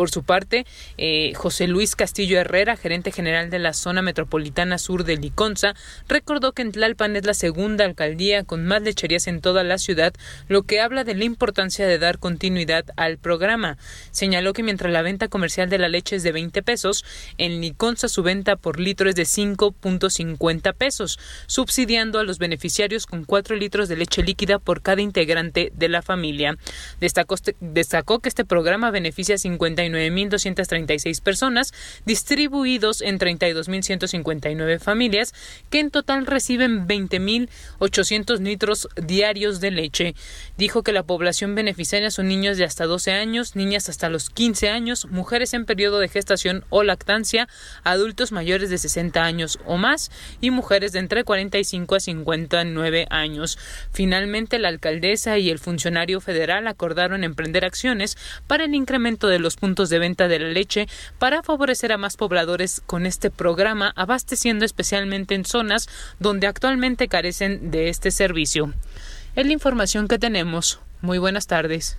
Por su parte, eh, José Luis Castillo Herrera, gerente general de la zona metropolitana sur de Liconza, recordó que en Tlalpan es la segunda alcaldía con más lecherías en toda la ciudad, lo que habla de la importancia de dar continuidad al programa. Señaló que mientras la venta comercial de la leche es de 20 pesos, en Liconza su venta por litro es de 5.50 pesos, subsidiando a los beneficiarios con 4 litros de leche líquida por cada integrante de la familia. Destacó, este- que este programa beneficia a 59 189.236 personas, distribuidos en 32.159 familias, que en total reciben 20.800 litros diarios de leche. Dijo que la población beneficiaria son niños de hasta 12 años, niñas hasta los 15 años, mujeres en periodo de gestación o lactancia, adultos mayores de 60 años o más y mujeres de entre 45 a 59 años. Finalmente, la alcaldesa y el funcionario federal acordaron emprender acciones para el incremento de los puntos de venta de la leche para favorecer a más pobladores con este programa, abasteciendo especialmente en zonas donde actualmente carecen de este servicio. Es la información que tenemos. Muy buenas tardes.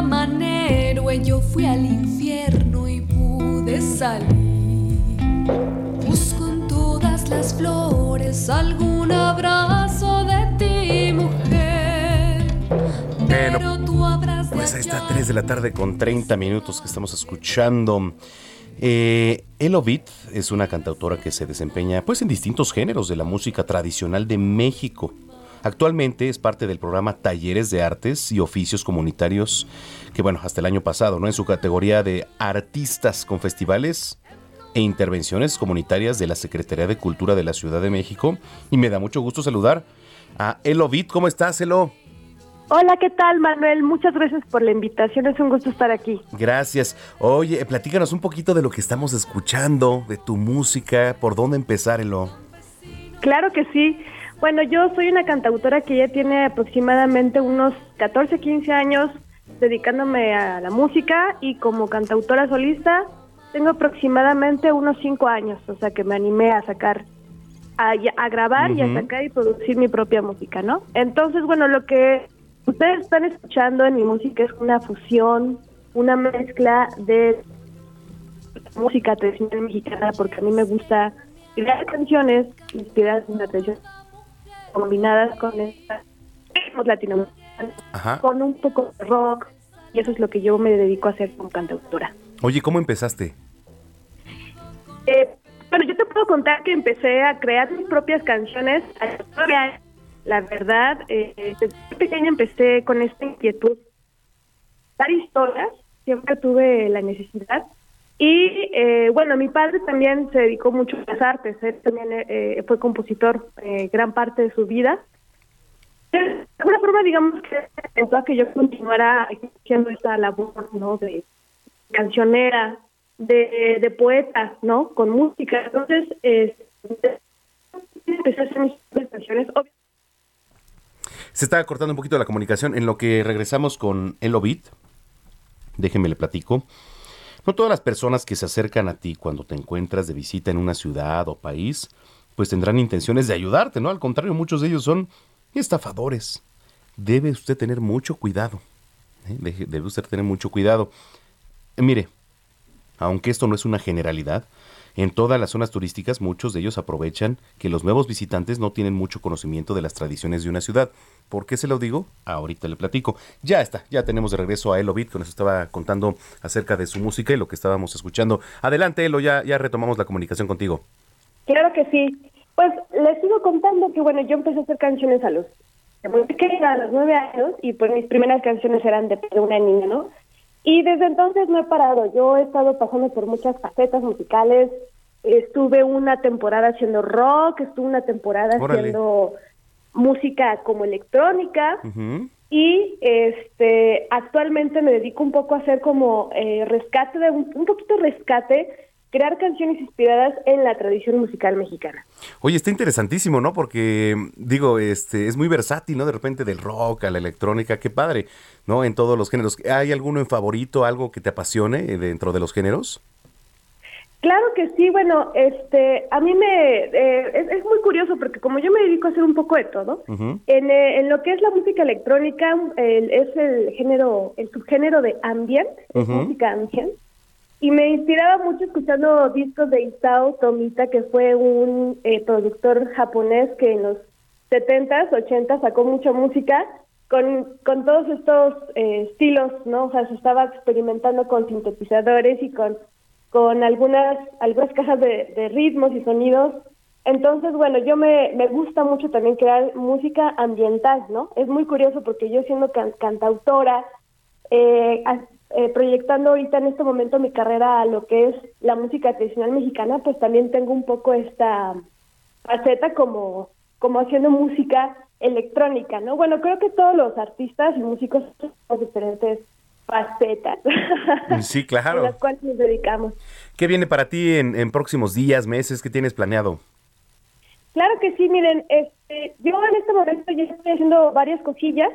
Llaman héroe, yo fui al infierno y pude salir. Busco en todas las flores algún abrazo de ti, mujer. Pero tú habrás de Pues ahí está, 3 de la tarde con 30 minutos que estamos escuchando. Eh, Elo Beat es una cantautora que se desempeña pues en distintos géneros de la música tradicional de México. Actualmente es parte del programa Talleres de Artes y Oficios Comunitarios, que bueno, hasta el año pasado, ¿no? En su categoría de artistas con festivales e intervenciones comunitarias de la Secretaría de Cultura de la Ciudad de México. Y me da mucho gusto saludar a Elo Beat. ¿Cómo estás, Elo? Hola, ¿qué tal, Manuel? Muchas gracias por la invitación. Es un gusto estar aquí. Gracias. Oye, platícanos un poquito de lo que estamos escuchando, de tu música, por dónde empezar, Elo. Claro que sí. Bueno, yo soy una cantautora que ya tiene aproximadamente unos 14, 15 años dedicándome a la música y como cantautora solista tengo aproximadamente unos 5 años, o sea que me animé a sacar, a, a grabar y a sacar y producir mi propia música, ¿no? Entonces, bueno, lo que ustedes están escuchando en mi música es una fusión, una mezcla de música tradicional mexicana porque a mí me gusta crear canciones inspiradas en la tradición combinadas con esta ritmos latinoamericanos con un poco de rock y eso es lo que yo me dedico a hacer como cantautora. Oye, ¿cómo empezaste? Eh, bueno, yo te puedo contar que empecé a crear mis propias canciones a los nueve años. La verdad, eh, desde muy pequeña empecé con esta inquietud. Dar historias, siempre tuve la necesidad. Y eh, bueno, mi padre también se dedicó mucho a las artes, él también eh, fue compositor eh, gran parte de su vida. De alguna forma, digamos que intentó a que yo continuara haciendo esta labor, ¿no? De cancionera, de, de ¿no? Con música. Entonces, empecé a hacer mis canciones. Se está cortando un poquito la comunicación. En lo que regresamos con Elo Beat, déjenme le platico. No todas las personas que se acercan a ti cuando te encuentras de visita en una ciudad o país, pues tendrán intenciones de ayudarte, ¿no? Al contrario, muchos de ellos son estafadores. Debe usted tener mucho cuidado. ¿eh? Debe usted tener mucho cuidado. Mire, aunque esto no es una generalidad, en todas las zonas turísticas muchos de ellos aprovechan que los nuevos visitantes no tienen mucho conocimiento de las tradiciones de una ciudad. ¿Por qué se lo digo? Ahorita le platico. Ya está, ya tenemos de regreso a Elo Beat, que nos estaba contando acerca de su música y lo que estábamos escuchando. Adelante, Elo, ya, ya retomamos la comunicación contigo. Claro que sí. Pues les sigo contando que, bueno, yo empecé a hacer canciones a los muy pequeña, a los nueve años, y pues mis primeras canciones eran de, de una niña, ¿no? Y desde entonces no he parado. Yo he estado pasando por muchas facetas musicales. Estuve una temporada haciendo rock, estuve una temporada Órale. haciendo música como electrónica. Y este actualmente me dedico un poco a hacer como eh, rescate de un, un poquito rescate crear canciones inspiradas en la tradición musical mexicana. Oye, está interesantísimo, ¿no? Porque, digo, este, es muy versátil, ¿no? De repente del rock a la electrónica, qué padre, ¿no? En todos los géneros. ¿Hay alguno en favorito, algo que te apasione eh, dentro de los géneros? Claro que sí, bueno, este, a mí me, eh, es, es muy curioso porque como yo me dedico a hacer un poco de todo, en, eh, en lo que es la música electrónica, el- es el género, el subgénero de ambient, Ujú. música ambient, y me inspiraba mucho escuchando discos de Isao Tomita, que fue un eh, productor japonés que en los 70s, 80s sacó mucha música con, con todos estos eh, estilos, ¿no? O sea, se estaba experimentando con sintetizadores y con, con algunas, algunas cajas de, de ritmos y sonidos. Entonces, bueno, yo me, me gusta mucho también crear música ambiental, ¿no? Es muy curioso porque yo siendo can- cantautora, eh, eh, proyectando ahorita en este momento mi carrera a lo que es la música tradicional mexicana, pues también tengo un poco esta faceta como, como haciendo música electrónica, ¿no? Bueno, creo que todos los artistas y músicos tenemos diferentes facetas Sí, en claro. las cuales nos dedicamos. ¿Qué viene para ti en, en próximos días, meses? ¿Qué tienes planeado? Claro que sí, miren, este, yo en este momento ya estoy haciendo varias cosillas.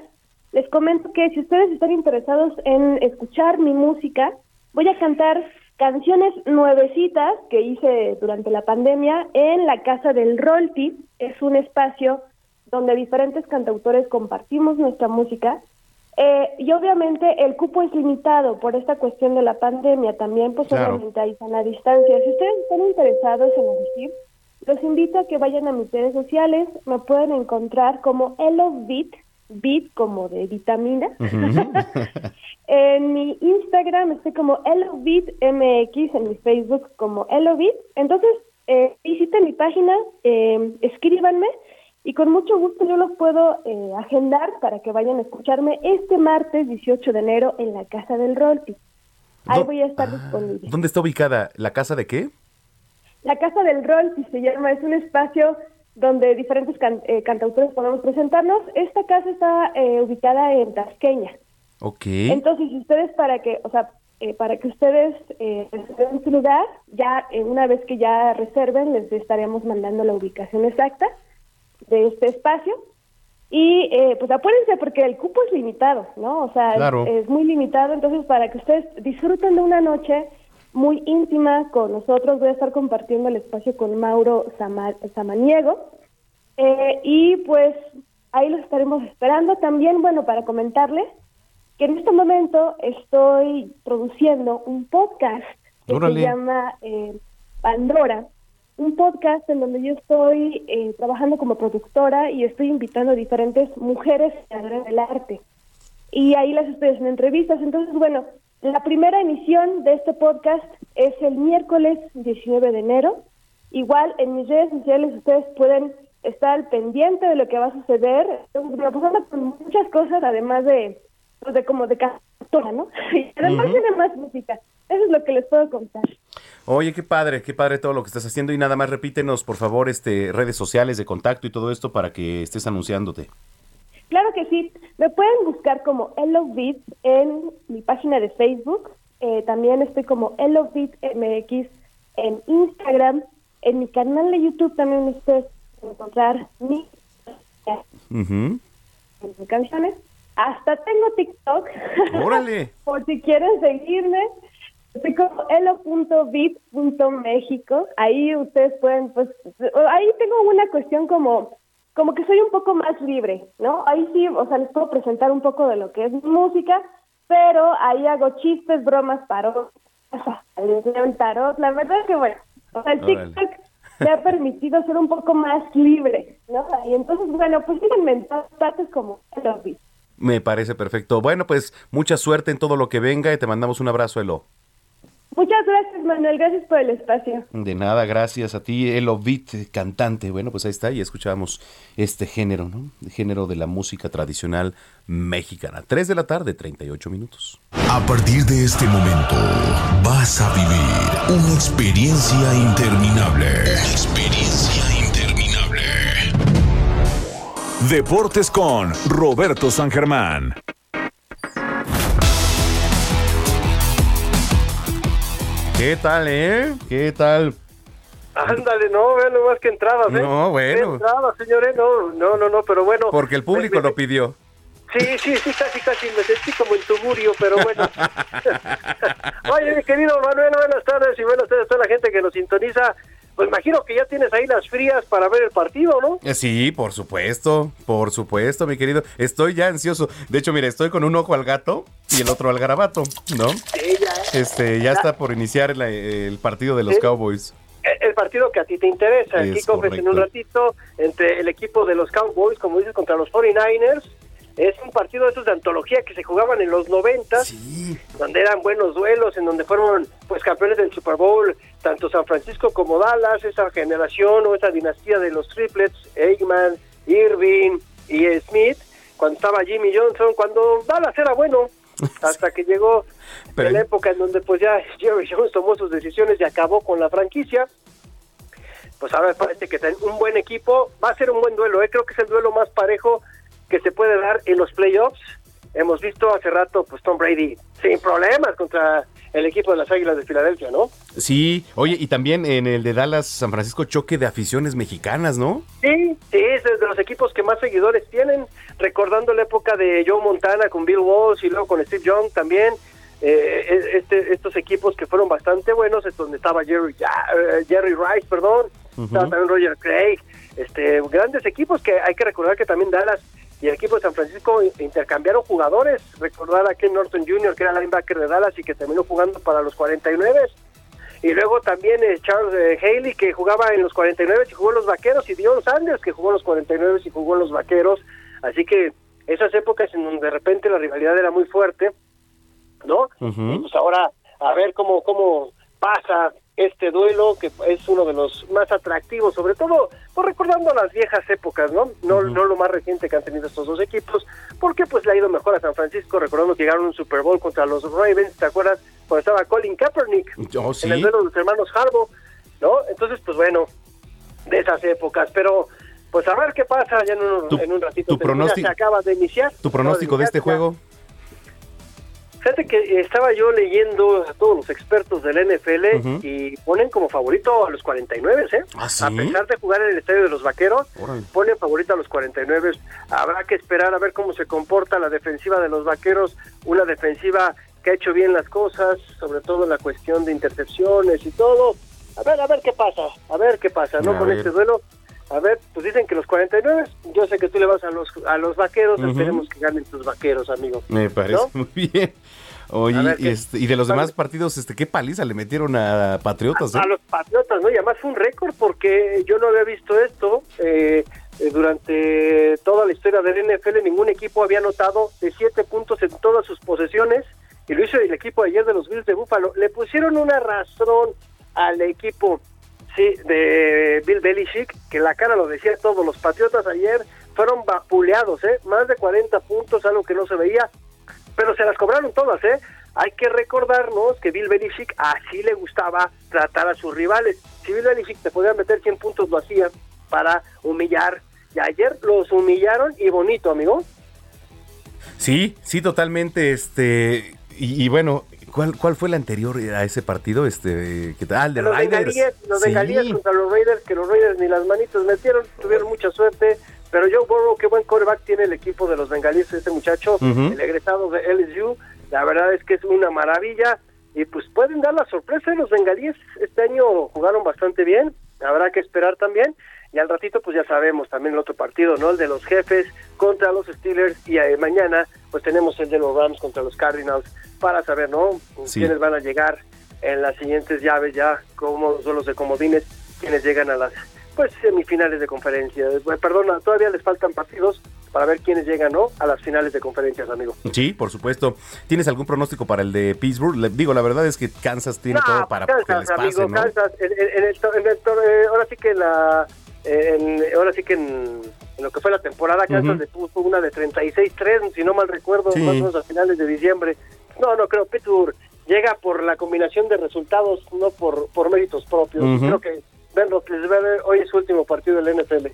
Les comento que si ustedes están interesados en escuchar mi música, voy a cantar canciones nuevecitas que hice durante la pandemia en la Casa del Rolti. Es un espacio donde diferentes cantautores compartimos nuestra música. Eh, y obviamente el cupo es limitado por esta cuestión de la pandemia. También, pues Claro. obviamente hay sana distancia. Si ustedes están interesados en asistir, los invito a que vayan a mis redes sociales. Me pueden encontrar como Elo Beat, Beat como de vitamina. en mi Instagram estoy como MX, en mi Facebook como Beat. Entonces, eh, visiten mi página, eh, escríbanme y con mucho gusto yo los puedo eh, agendar para que vayan a escucharme este martes 18 de enero en la Casa del Rolti. Ahí ¿Dó- voy a estar disponible. ¿Dónde está ubicada? ¿La casa de qué? La Casa del Rol, si se llama, es un espacio donde diferentes can- eh, cantautores podemos presentarnos. Esta casa está eh, ubicada en Tasqueña. Ok. Entonces, ustedes para que, o sea, eh, para que ustedes eh, reserven su lugar, ya eh, una vez que ya reserven, les estaremos mandando la ubicación exacta de este espacio. Y eh, pues apúrense porque el cupo es limitado, ¿no? O sea, es, muy limitado. Entonces, para que ustedes disfruten de una noche muy íntima con nosotros, voy a estar compartiendo el espacio con Mauro Sama- Samaniego. Eh, y pues ahí los estaremos esperando. También, bueno, para comentarles que en este momento estoy produciendo un podcast que Órale. se llama eh, Pandora, un podcast en donde yo estoy eh, trabajando como productora y estoy invitando a diferentes mujeres creadoras del arte. Y ahí las estoy haciendo entrevistas. Entonces, bueno, la primera emisión de este podcast es el miércoles 19 de enero. Igual en mis redes sociales ustedes pueden estar pendiente de lo que va a suceder. Estamos pasando con muchas cosas, además de, pues de como de cantora, ¿no? Y además Ujú. tiene más música. Eso es lo que les puedo contar. Oye, qué padre, qué padre todo lo que estás haciendo y nada más repítenos, por favor, este redes sociales de contacto y todo esto para que estés anunciándote. Claro que sí. Me pueden buscar como Hello Beat en mi página de Facebook. Eh, también estoy como Hello Beat MX en Instagram. En mi canal de YouTube también ustedes pueden encontrar mi mis canciones. Hasta tengo TikTok. Órale. Por si quieren seguirme. Estoy como elo.bit.méxico. Ahí ustedes pueden, pues, ahí tengo una cuestión como, como que soy un poco más libre, ¿no? Ahí sí, o sea, les puedo presentar un poco de lo que es música, pero ahí hago chistes, bromas, el tarot. La verdad es que, bueno, o sea, el Órale. TikTok me ha permitido ser un poco más libre, ¿no? Y entonces, bueno, pues síganme en todas partes como Elo Beat. Me parece perfecto. Bueno, pues mucha suerte en todo lo que venga y te mandamos un abrazo, Elo. Muchas gracias, Manuel. Gracias por el espacio. De nada, gracias a ti, Elo Beat, cantante. Bueno, pues ahí está, y escuchamos este género, ¿no? El género de la música tradicional mexicana. 3 de la tarde, 38 minutos. A partir de este momento vas a vivir una experiencia interminable. Una experiencia interminable. Deportes con Roberto San Germán. ¿Qué tal, eh? ¿Qué tal? Ándale, no, vean nomás que entradas, ¿eh? No, bueno. Entradas, señores, no, no, no, no, pero bueno. Porque el público Me- me- lo pidió. Sí, sí, sí, casi, casi me sentí como en tuburio, pero bueno. Oye, mi querido Manuel, buenas tardes y buenas tardes a toda la gente que nos sintoniza. Pues imagino que ya tienes ahí las frías para ver el partido, ¿no? Eh, Sí, por supuesto, por supuesto, mi querido. Estoy ya ansioso. De hecho, mira, estoy con un ojo al gato y el otro al garabato, ¿no? Sí. Este, ya está por iniciar la- el partido de los Sí. Cowboys. El partido que a ti te interesa, el kickoff es en un ratito entre el equipo de los Cowboys, como dices, contra los 49ers. Es un partido de esos de antología que se jugaban en los 90, donde eran buenos duelos, en donde fueron pues campeones del Super Bowl, tanto San Francisco como Dallas, esa generación o esa dinastía de los triplets, Eggman, Irving y Smith, cuando estaba Jimmy Johnson, cuando Dallas era bueno, hasta que llegó Pero- la época en donde pues ya Jerry Jones tomó sus decisiones y acabó con la franquicia pues ahora parece que tienen un buen equipo. Va a ser un buen duelo, ¿eh? creo que es el duelo más parejo que se puede dar en los playoffs. Hemos visto hace rato, pues Tom Brady sin problemas contra el equipo de las Águilas de Filadelfia, ¿no? Sí, oye, y también en el de Dallas, San Francisco, choque de aficiones mexicanas, ¿no? Sí, sí, es de los equipos que más seguidores tienen, recordando la época de Joe Montana con Bill Walsh y luego con Steve Young también. Eh, este, estos equipos que fueron bastante buenos, es donde estaba Jerry, eh, Jerry Rice, perdón, estaba también Roger Craig, este, grandes equipos que hay que recordar que también Dallas y el equipo de San Francisco intercambiaron jugadores, recordar a Ken Norton Jr., que era linebacker de Dallas y que terminó jugando para los 49 y luego también eh, Charles eh, Haley, que jugaba en los 49 y jugó en los Vaqueros, y Dion Sanders, que jugó en los 49 y jugó en los Vaqueros. Así que esas épocas en donde de repente la rivalidad era muy fuerte, ¿no? Y pues ahora a ver cómo, cómo pasa este duelo, que es uno de los más atractivos, sobre todo pues recordando las viejas épocas, ¿no? No, no lo más reciente que han tenido estos dos equipos, porque pues le ha ido mejor a San Francisco, recordando que llegaron a un Super Bowl contra los Ravens, ¿te acuerdas? Cuando estaba Colin Kaepernick Oh, sí. en el duelo de los hermanos Harbaugh, ¿no? Entonces, pues bueno, de esas épocas, pero pues a ver qué pasa ya en un, Tu- en un ratito. tu pronóstico- se acaba de iniciar. ¿Tu pronóstico de este juego? Fíjate que estaba yo leyendo a todos los expertos del NFL Ujú. y ponen como favorito a los 49, ¿eh? ¿Ah, sí? A pesar de jugar en el estadio de los Vaqueros, ponen favorito a los 49. Habrá que esperar a ver cómo se comporta la defensiva de los Vaqueros, una defensiva que ha hecho bien las cosas, sobre todo en la cuestión de intercepciones y todo. A ver, a ver qué pasa, a ver qué pasa, ¿no? A Con ver. este duelo. A ver, pues dicen que los 49, yo sé que tú le vas a los a los Vaqueros, esperemos que ganen tus Vaqueros, amigo. Me parece ¿No? muy bien. Oye, este, y de los demás partidos, este, ¿qué paliza le metieron a Patriotas? eh? a los Patriotas, ¿no? Y además fue un récord porque yo no había visto esto. eh, eh, durante toda la historia del NFL, ningún equipo había anotado de siete puntos en todas sus posesiones. Y lo hizo el equipo ayer de los Bills de Buffalo. Le pusieron un arrastrón al equipo sí, de Bill Belichick, que la cara lo decía todos. Los Patriotas ayer fueron vapuleados, ¿eh? Más de 40 puntos, algo que no se veía pero se las cobraron todas, ¿eh? Hay que recordarnos que Bill Belichick así le gustaba tratar a sus rivales. Si Bill Belichick te podía meter 100 puntos, lo hacía para humillar. Y ayer los humillaron y bonito, amigo. Sí, sí, totalmente. Este, y, y bueno, ¿cuál, ¿cuál fue el anterior a ese partido? Este, que, ah, el de los Raiders. bengalíes, los Sí. bengalíes contra los Raiders, que los Raiders ni las manitos metieron, tuvieron mucha suerte. Pero Joe Burrow, qué buen quarterback tiene el equipo de los bengalíes, este muchacho, el egresado de LSU. La verdad es que es una maravilla. Y pues pueden dar la sorpresa los bengalíes. Este año jugaron bastante bien. Habrá que esperar también. Y al ratito, pues ya sabemos también el otro partido, ¿no? El de los jefes contra los Steelers. Y eh, mañana, pues tenemos el de los Rams contra los Cardinals para saber, ¿no? Sí. Quiénes van a llegar en las siguientes llaves ya, como los duelos de comodines, quienes llegan a las pues semifinales de conferencia. Eh, Perdona, todavía les faltan partidos para ver quiénes llegan, ¿no? A las finales de conferencias, amigo. Sí, por supuesto. ¿Tienes algún pronóstico para el de Pittsburgh? Le- digo, la verdad es que Kansas tiene No, todo para Kansas, que les pase, amigo, ¿no? Kansas, en, en- en el, to- en el to- eh, ahora sí que la en- ahora sí que en, en lo que fue la temporada Kansas Ujú. le puso una de 36-3, si no mal recuerdo, Sí. más o menos a finales de diciembre. No, no creo, Pittsburgh llega por la combinación de resultados, no por, por méritos propios. Ujú. Creo que Ben Roethlisberger hoy es su último partido del NFL.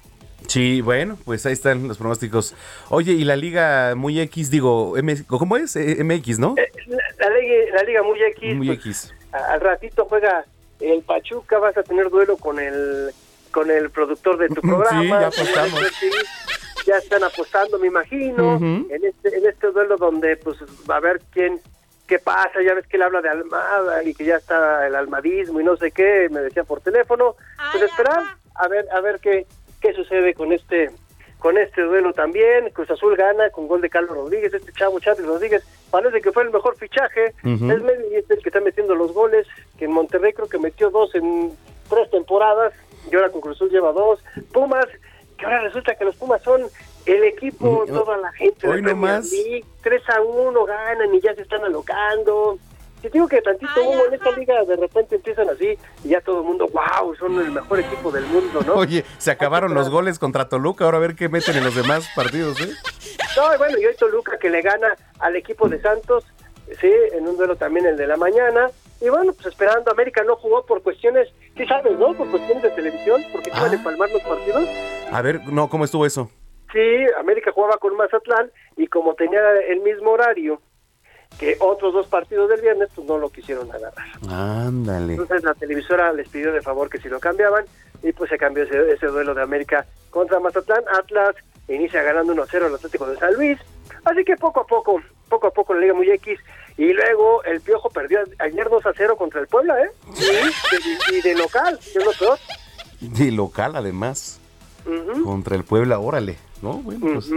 Sí, bueno, pues ahí están los pronósticos. Oye, y la liga muy X, digo, M- ¿cómo es? Eh, MX, ¿no? La, la liga, la liga muy X, Muy pues, X. al ratito juega el Pachuca, vas a tener duelo con el con el productor de tu programa. Sí, ya apostamos. Sí, ya están apostando, me imagino, en este en este duelo donde pues va a ver quién qué pasa, ya ves que él habla de Almada y que ya está el almadismo y no sé qué, me decía por teléfono. Pues esperar a ver a ver qué qué sucede con este con este duelo también. Cruz Azul gana con gol de Carlos Rodríguez, este chavo Charles Rodríguez, parece que fue el mejor fichaje. Medio y es el que está metiendo los goles, que en Monterrey creo que metió dos en tres temporadas, y ahora con Cruz Azul lleva dos. Pumas, que ahora resulta que los Pumas son el equipo, Mm, toda la gente de hoy nomás. League, 3 a 1 ganan y ya se están alocando. Si te digo que tantito humo en esta liga, de repente empiezan así y ya todo el mundo, wow, son el mejor equipo del mundo, ¿no? Oye, se acabaron los goles contra Toluca, ahora a ver qué meten en los demás partidos, ¿eh? No, y bueno, y hoy Toluca que le gana al equipo de Santos, sí, en un duelo también el de la mañana. Y bueno, pues esperando, América no jugó por cuestiones, sí sabes, ¿no? Por cuestiones de televisión, porque se iban a empalmar los partidos. A ver, no, ¿cómo estuvo eso? Sí, América jugaba con Mazatlán y como tenía el mismo horario que otros dos partidos del viernes, pues no lo quisieron agarrar. Ándale. Entonces la televisora les pidió de favor que si lo cambiaban y pues se cambió ese, ese duelo de América contra Mazatlán. Atlas inicia ganando 1-0 al Atlético de San Luis. Así que poco a poco, poco a poco la Liga muy X. Y luego el Piojo perdió ayer 2-0 contra el Puebla, ¿eh? Y, y- y de local, que es lo peor. De local, además. Contra el Puebla, órale. ¿No? Bueno, pues.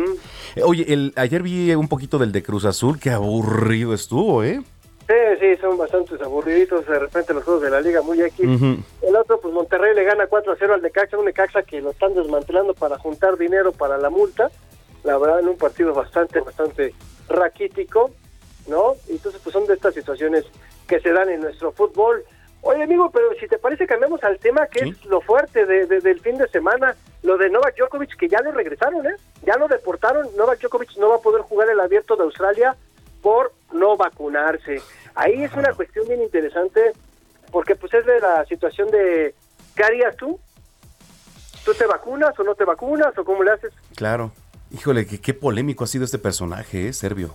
Eh, Oye, el, ayer vi un poquito del de Cruz Azul, qué aburrido estuvo, ¿eh? Sí, sí, son bastantes aburriditos de repente los juegos de la Liga muy. Ujú. El otro, pues Monterrey le gana 4 a 0 al Necaxa, un Necaxa que lo están desmantelando para juntar dinero para la multa. La verdad, en un partido bastante, bastante raquítico, ¿no? Entonces, pues son de estas situaciones que se dan en nuestro fútbol. Oye, amigo, pero si te parece, cambiamos al tema que es lo fuerte de, de- del fin de semana, lo de Novak Djokovic, que ya lo regresaron, ¿eh? Ya lo deportaron. Novak Djokovic no va a poder jugar el abierto de Australia por no vacunarse. Ahí es una cuestión bien interesante, porque pues es de la situación de, ¿qué harías tú? ¿Tú te vacunas o no te vacunas o cómo le haces? Claro. Híjole, qué, qué polémico ha sido este personaje, ¿eh? Serbio.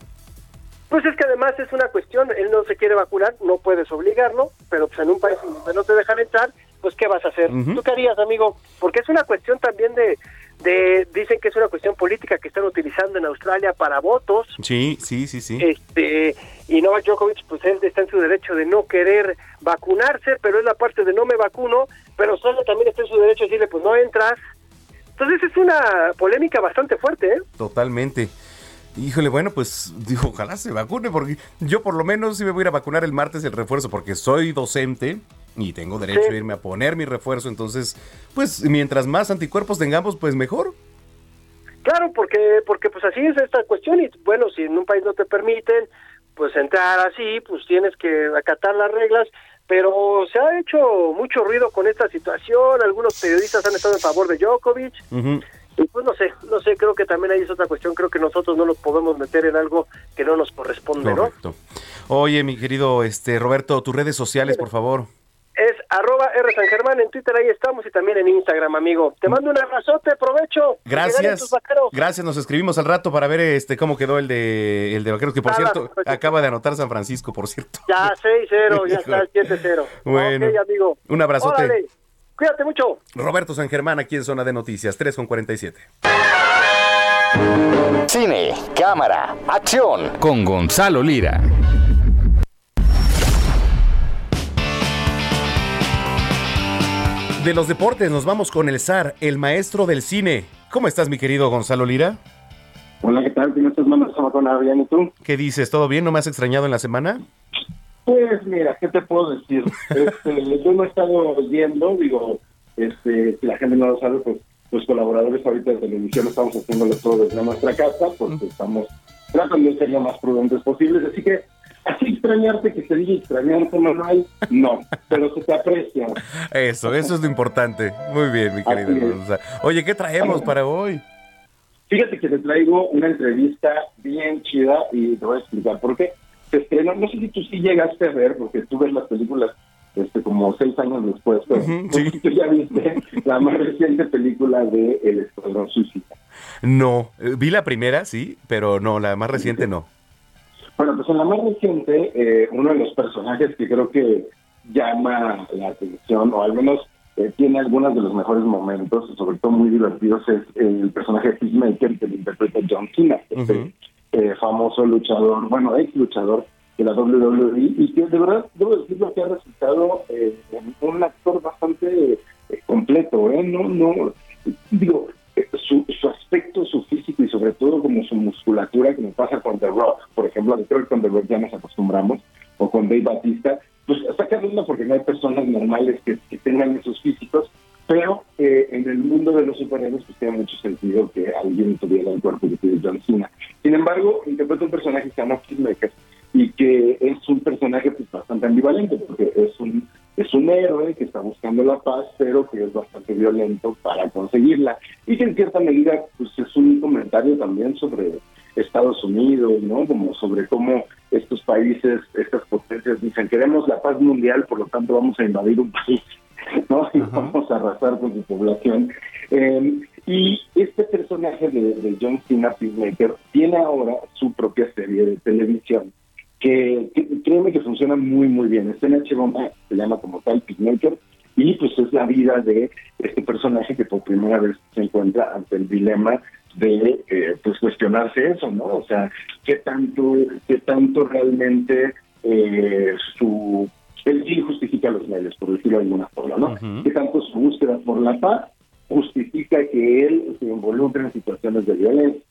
Pues es que además es una cuestión, él no se quiere vacunar, no puedes obligarlo, pero pues en un país donde no te dejan entrar, pues ¿qué vas a hacer? Ujú. ¿Tú qué harías, amigo? Porque es una cuestión también de, de, dicen que es una cuestión política que están utilizando en Australia para votos, Sí, sí, sí, sí. este y Novak Djokovic pues él está en su derecho de no querer vacunarse pero es la parte de no me vacuno pero solo también está en su derecho de decirle pues no entras entonces es una polémica bastante fuerte ¿eh? Totalmente. Híjole, bueno, pues digo, ojalá se vacune, porque yo por lo menos sí me voy a ir a vacunar el martes el refuerzo, porque soy docente y tengo derecho Sí. a irme a poner mi refuerzo, entonces, pues mientras más anticuerpos tengamos, pues mejor. claro porque porque pues así es esta cuestión y bueno si en un país no te permiten pues entrar así pues tienes que acatar las reglas pero se ha hecho mucho ruido con esta situación algunos periodistas han estado en favor de Djokovic Ujú. Y pues no sé, no sé, creo que también ahí es otra cuestión, creo que nosotros no nos podemos meter en algo que no nos corresponde, ¿no? Correcto. Oye, mi querido este Roberto, tus redes sociales, por favor. Arroba R San Germán, en Twitter ahí estamos y también en Instagram, amigo. Te mando un abrazote, provecho. Tus Gracias. Gracias, nos escribimos al rato para ver este cómo quedó el de el de Vaqueros, que por Nada, cierto, perfecto. acaba de anotar San Francisco, por cierto. Ya 6-0, ya está el 7-0. Bueno. Amigo. Un abrazote. Órale. Cuídate mucho. Roberto San Germán aquí en Zona de Noticias, 3 con 47. Cine, cámara, acción. Con Gonzalo Lira. De los deportes nos vamos con el zar, el maestro del cine. ¿Cómo estás, mi querido Gonzalo Lira? Hola, ¿qué tal? ¿Cómo estás, mamá? ¿Cómo bien? ¿Y tú? ¿Qué dices? ¿Todo bien? ¿No me has extrañado en la semana? Pues mira, ¿qué te puedo decir? Este, yo no he estado viendo, digo, este, si la gente no lo sabe, pues los colaboradores ahorita de televisión estamos haciéndolo todo desde nuestra casa, porque estamos tratando de ser lo más prudentes posibles, así que así extrañarte que se diga extrañarte, Manuel, no, pero se te aprecia. Eso, eso es lo importante. Muy bien, mi. Gonzalo. Oye, ¿qué traemos para hoy? Fíjate que te traigo una entrevista bien chida y te voy a explicar por qué. Se estrenó, no sé si tú sí llegaste a ver, porque tú ves las películas este, como seis años después, pero sé si tú ya viste la más reciente película de El Escuadrón Suicida. No, eh, vi la primera, sí, pero no, la más reciente no. Bueno, pues en la más reciente, eh, uno de los personajes que creo que llama la atención, o al menos eh, tiene algunos de los mejores momentos, sobre todo muy divertidos, es el personaje de Peacemaker que lo interpreta John Cena, este eh, famoso luchador, bueno, ex luchador de la WWE, y que de verdad, debo decirlo, que ha resultado eh, un actor bastante eh, completo, ¿eh? No, no, digo, su, su aspecto, su físico y sobre todo como su musculatura, como pasa con The Rock, por ejemplo, creo que con The Rock ya nos acostumbramos, o con Dave Batista, pues saca onda porque no hay personas normales que, que tengan esos físicos, pero eh, en el mundo de los superhéroes pues tiene mucho sentido que alguien tuviera el cuerpo que tiene John Cena. Sin embargo, interpreta un personaje que se llama Peacemaker y que es un personaje pues bastante ambivalente porque es un es un héroe que está buscando la paz pero que es bastante violento para conseguirla y que en cierta medida pues es un comentario también sobre Estados Unidos, ¿no? Como sobre cómo estos países, estas potencias dicen queremos la paz mundial, por lo tanto vamos a invadir un país, ¿no? Y vamos a arrasar con su población. Eh, y este personaje de, de John Cena Peacemaker tiene ahora su propia serie de televisión que, que créeme que funciona muy muy bien. Está en HBO Max, se llama como tal Peacemaker y pues es la vida de este personaje que por primera vez se encuentra ante el dilema de eh, pues cuestionarse eso, ¿no? O sea, qué tanto, qué tanto realmente eh, su el fin justifica los medios, por decirlo de alguna forma, ¿no? Qué tanto su búsqueda por la paz justifica que él se involucre en situaciones de violencia.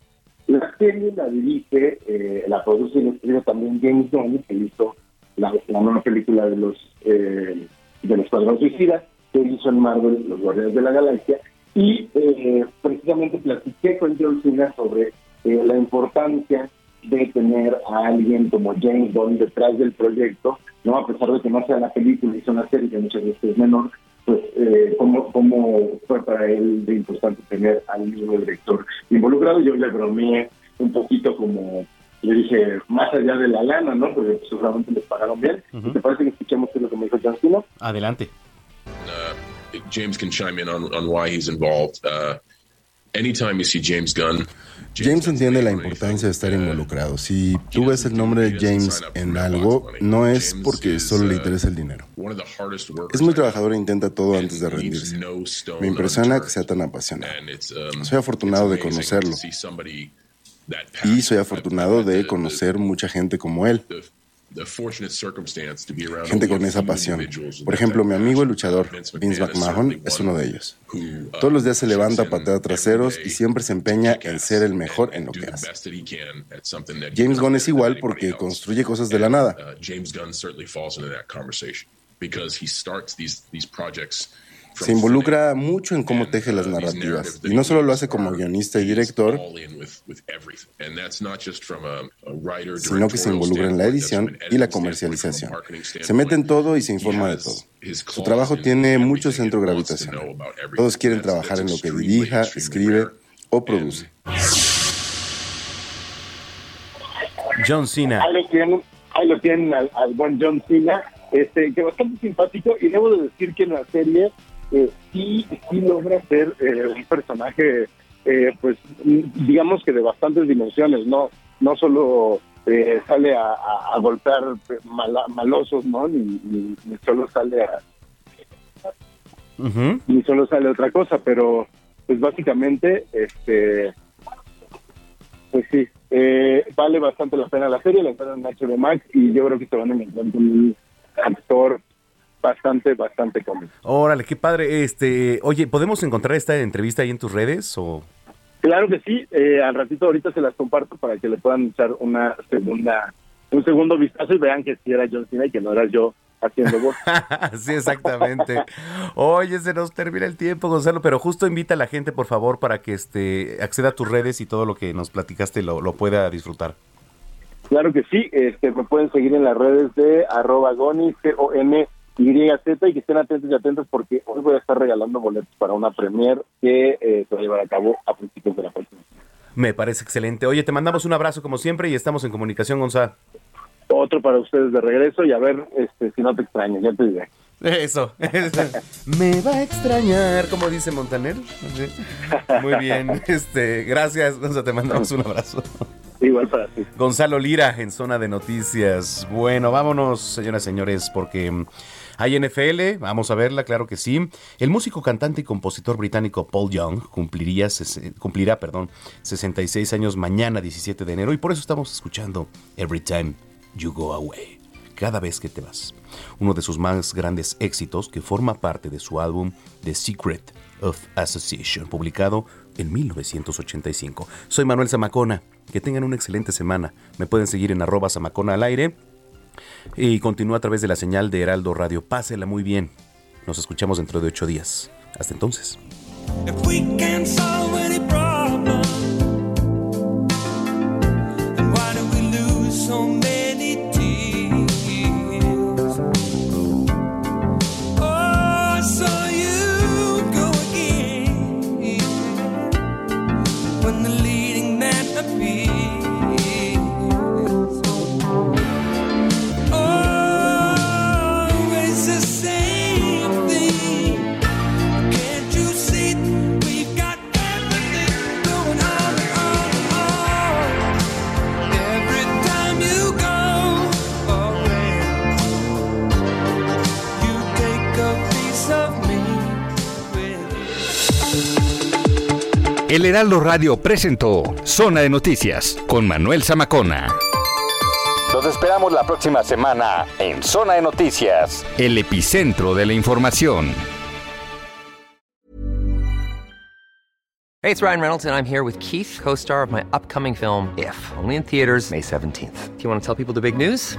La serie la dirige, eh, la produce y la escribe también James Gunn, que hizo la, la nueva película de los eh, de los Cuadros Suicidas, que hizo en Marvel Los Guardianes de la Galaxia, y eh, precisamente platiqué con John Cena sobre eh, la importancia de tener a alguien como James Bond detrás del proyecto, no a pesar de que no sea la película, hizo una serie que muchas veces es menor, pues eh, cómo, cómo fue para él de importante tener al mismo director involucrado. Yo le bromeé un poquito como, le dije, más allá de la lana, ¿no? Porque pues, seguramente les pagaron bien. ¿Y ¿Te parece que escuchemos qué es lo que me dijo John Cena? Adelante. James can chime in on, on why he's involved. Uh, James Gunn, James entiende la importancia de estar involucrado. Si tú ves el nombre de James en algo, no es porque solo le interesa el dinero. Es muy trabajador e intenta todo antes de rendirse. Me impresiona que sea tan apasionado. Soy afortunado de conocerlo. Y soy afortunado de conocer mucha gente como él. Gente con esa pasión. Por ejemplo, mi amigo el luchador Vince McMahon es uno de ellos. Todos los días se levanta a patear traseros y siempre se empeña en ser el mejor en lo que hace. James Gunn es igual porque construye cosas de la nada. Se involucra mucho en cómo teje las narrativas. Y no solo lo hace como guionista y director, sino que se involucra en la edición y la comercialización. Se mete en todo y se informa de todo. Su trabajo tiene mucho centro gravitacional. Todos quieren trabajar en lo que dirija, escribe o produce. John Cena. Ahí lo tienen, ahí lo tienen al, al buen John Cena, este, que bastante simpático, y debo de decir que en la serie eh, sí, sí logra ser eh, un personaje, eh, pues, digamos que de bastantes dimensiones, no, no solo eh, sale a, a- a golpear mala- malosos, ¿no? Ni, ni- ni solo sale a, ni solo sale otra cosa, pero pues básicamente, este, pues sí, eh, vale bastante la pena la serie, la encuentran en HBO Max y yo creo que se van a encontrar con un actor bastante, bastante cómico. Órale, qué padre. Este, oye, ¿podemos encontrar esta entrevista ahí en tus redes o Claro que sí, eh, al ratito ahorita se las comparto para que le puedan echar una segunda, un segundo vistazo y vean que sí era John Cena y que no era yo haciendo voz. sí, exactamente. Oye, se nos termina el tiempo, Gonzalo, pero justo invita a la gente, por favor, para que este acceda a tus redes y todo lo que nos platicaste lo, lo pueda disfrutar. Claro que sí, este, me pueden seguir en las redes de arroba gonis, G-O-N-Y-Z, y que estén atentos y atentos porque hoy voy a estar regalando boletos para una premier que eh, se va a llevar a cabo a principios de la próxima. Me parece excelente. Oye, te mandamos un abrazo como siempre y estamos en comunicación, Gonzalo. Otro para ustedes de regreso y a ver este, si no te extraño, ya te diré. Eso. Me va a extrañar, como dice Montaner. Sí. Muy bien. Este, gracias, Gonzalo, te mandamos un abrazo. Igual para ti. Gonzalo Lira en zona de noticias. Bueno, vámonos, señoras y señores, porque mm, Hay NFL, vamos a verla, claro que sí. El músico, cantante y compositor británico Paul Young cumpliría, cumplirá perdón, 66 años mañana, 17 de enero, y por eso estamos escuchando Every Time You Go Away, cada vez que te vas. Uno de sus más grandes éxitos que forma parte de su álbum The Secret of Association, publicado en 1985. Soy Manuel Zamacona. Que tengan una excelente semana. Me pueden seguir en arroba Zamacona al aire y continúa a través de la señal de Heraldo Radio. Pásela muy bien. Nos escuchamos dentro de ocho días. Hasta entonces. El Heraldo Radio presentó Zona de Noticias con Manuel Zamacona. Los esperamos la próxima semana en Zona de Noticias, el epicentro de la información. Hey, it's Ryan Reynolds, and I'm here with Keith, co star of my upcoming film, If, only in theaters, May 17th. Do you want to tell people the big news?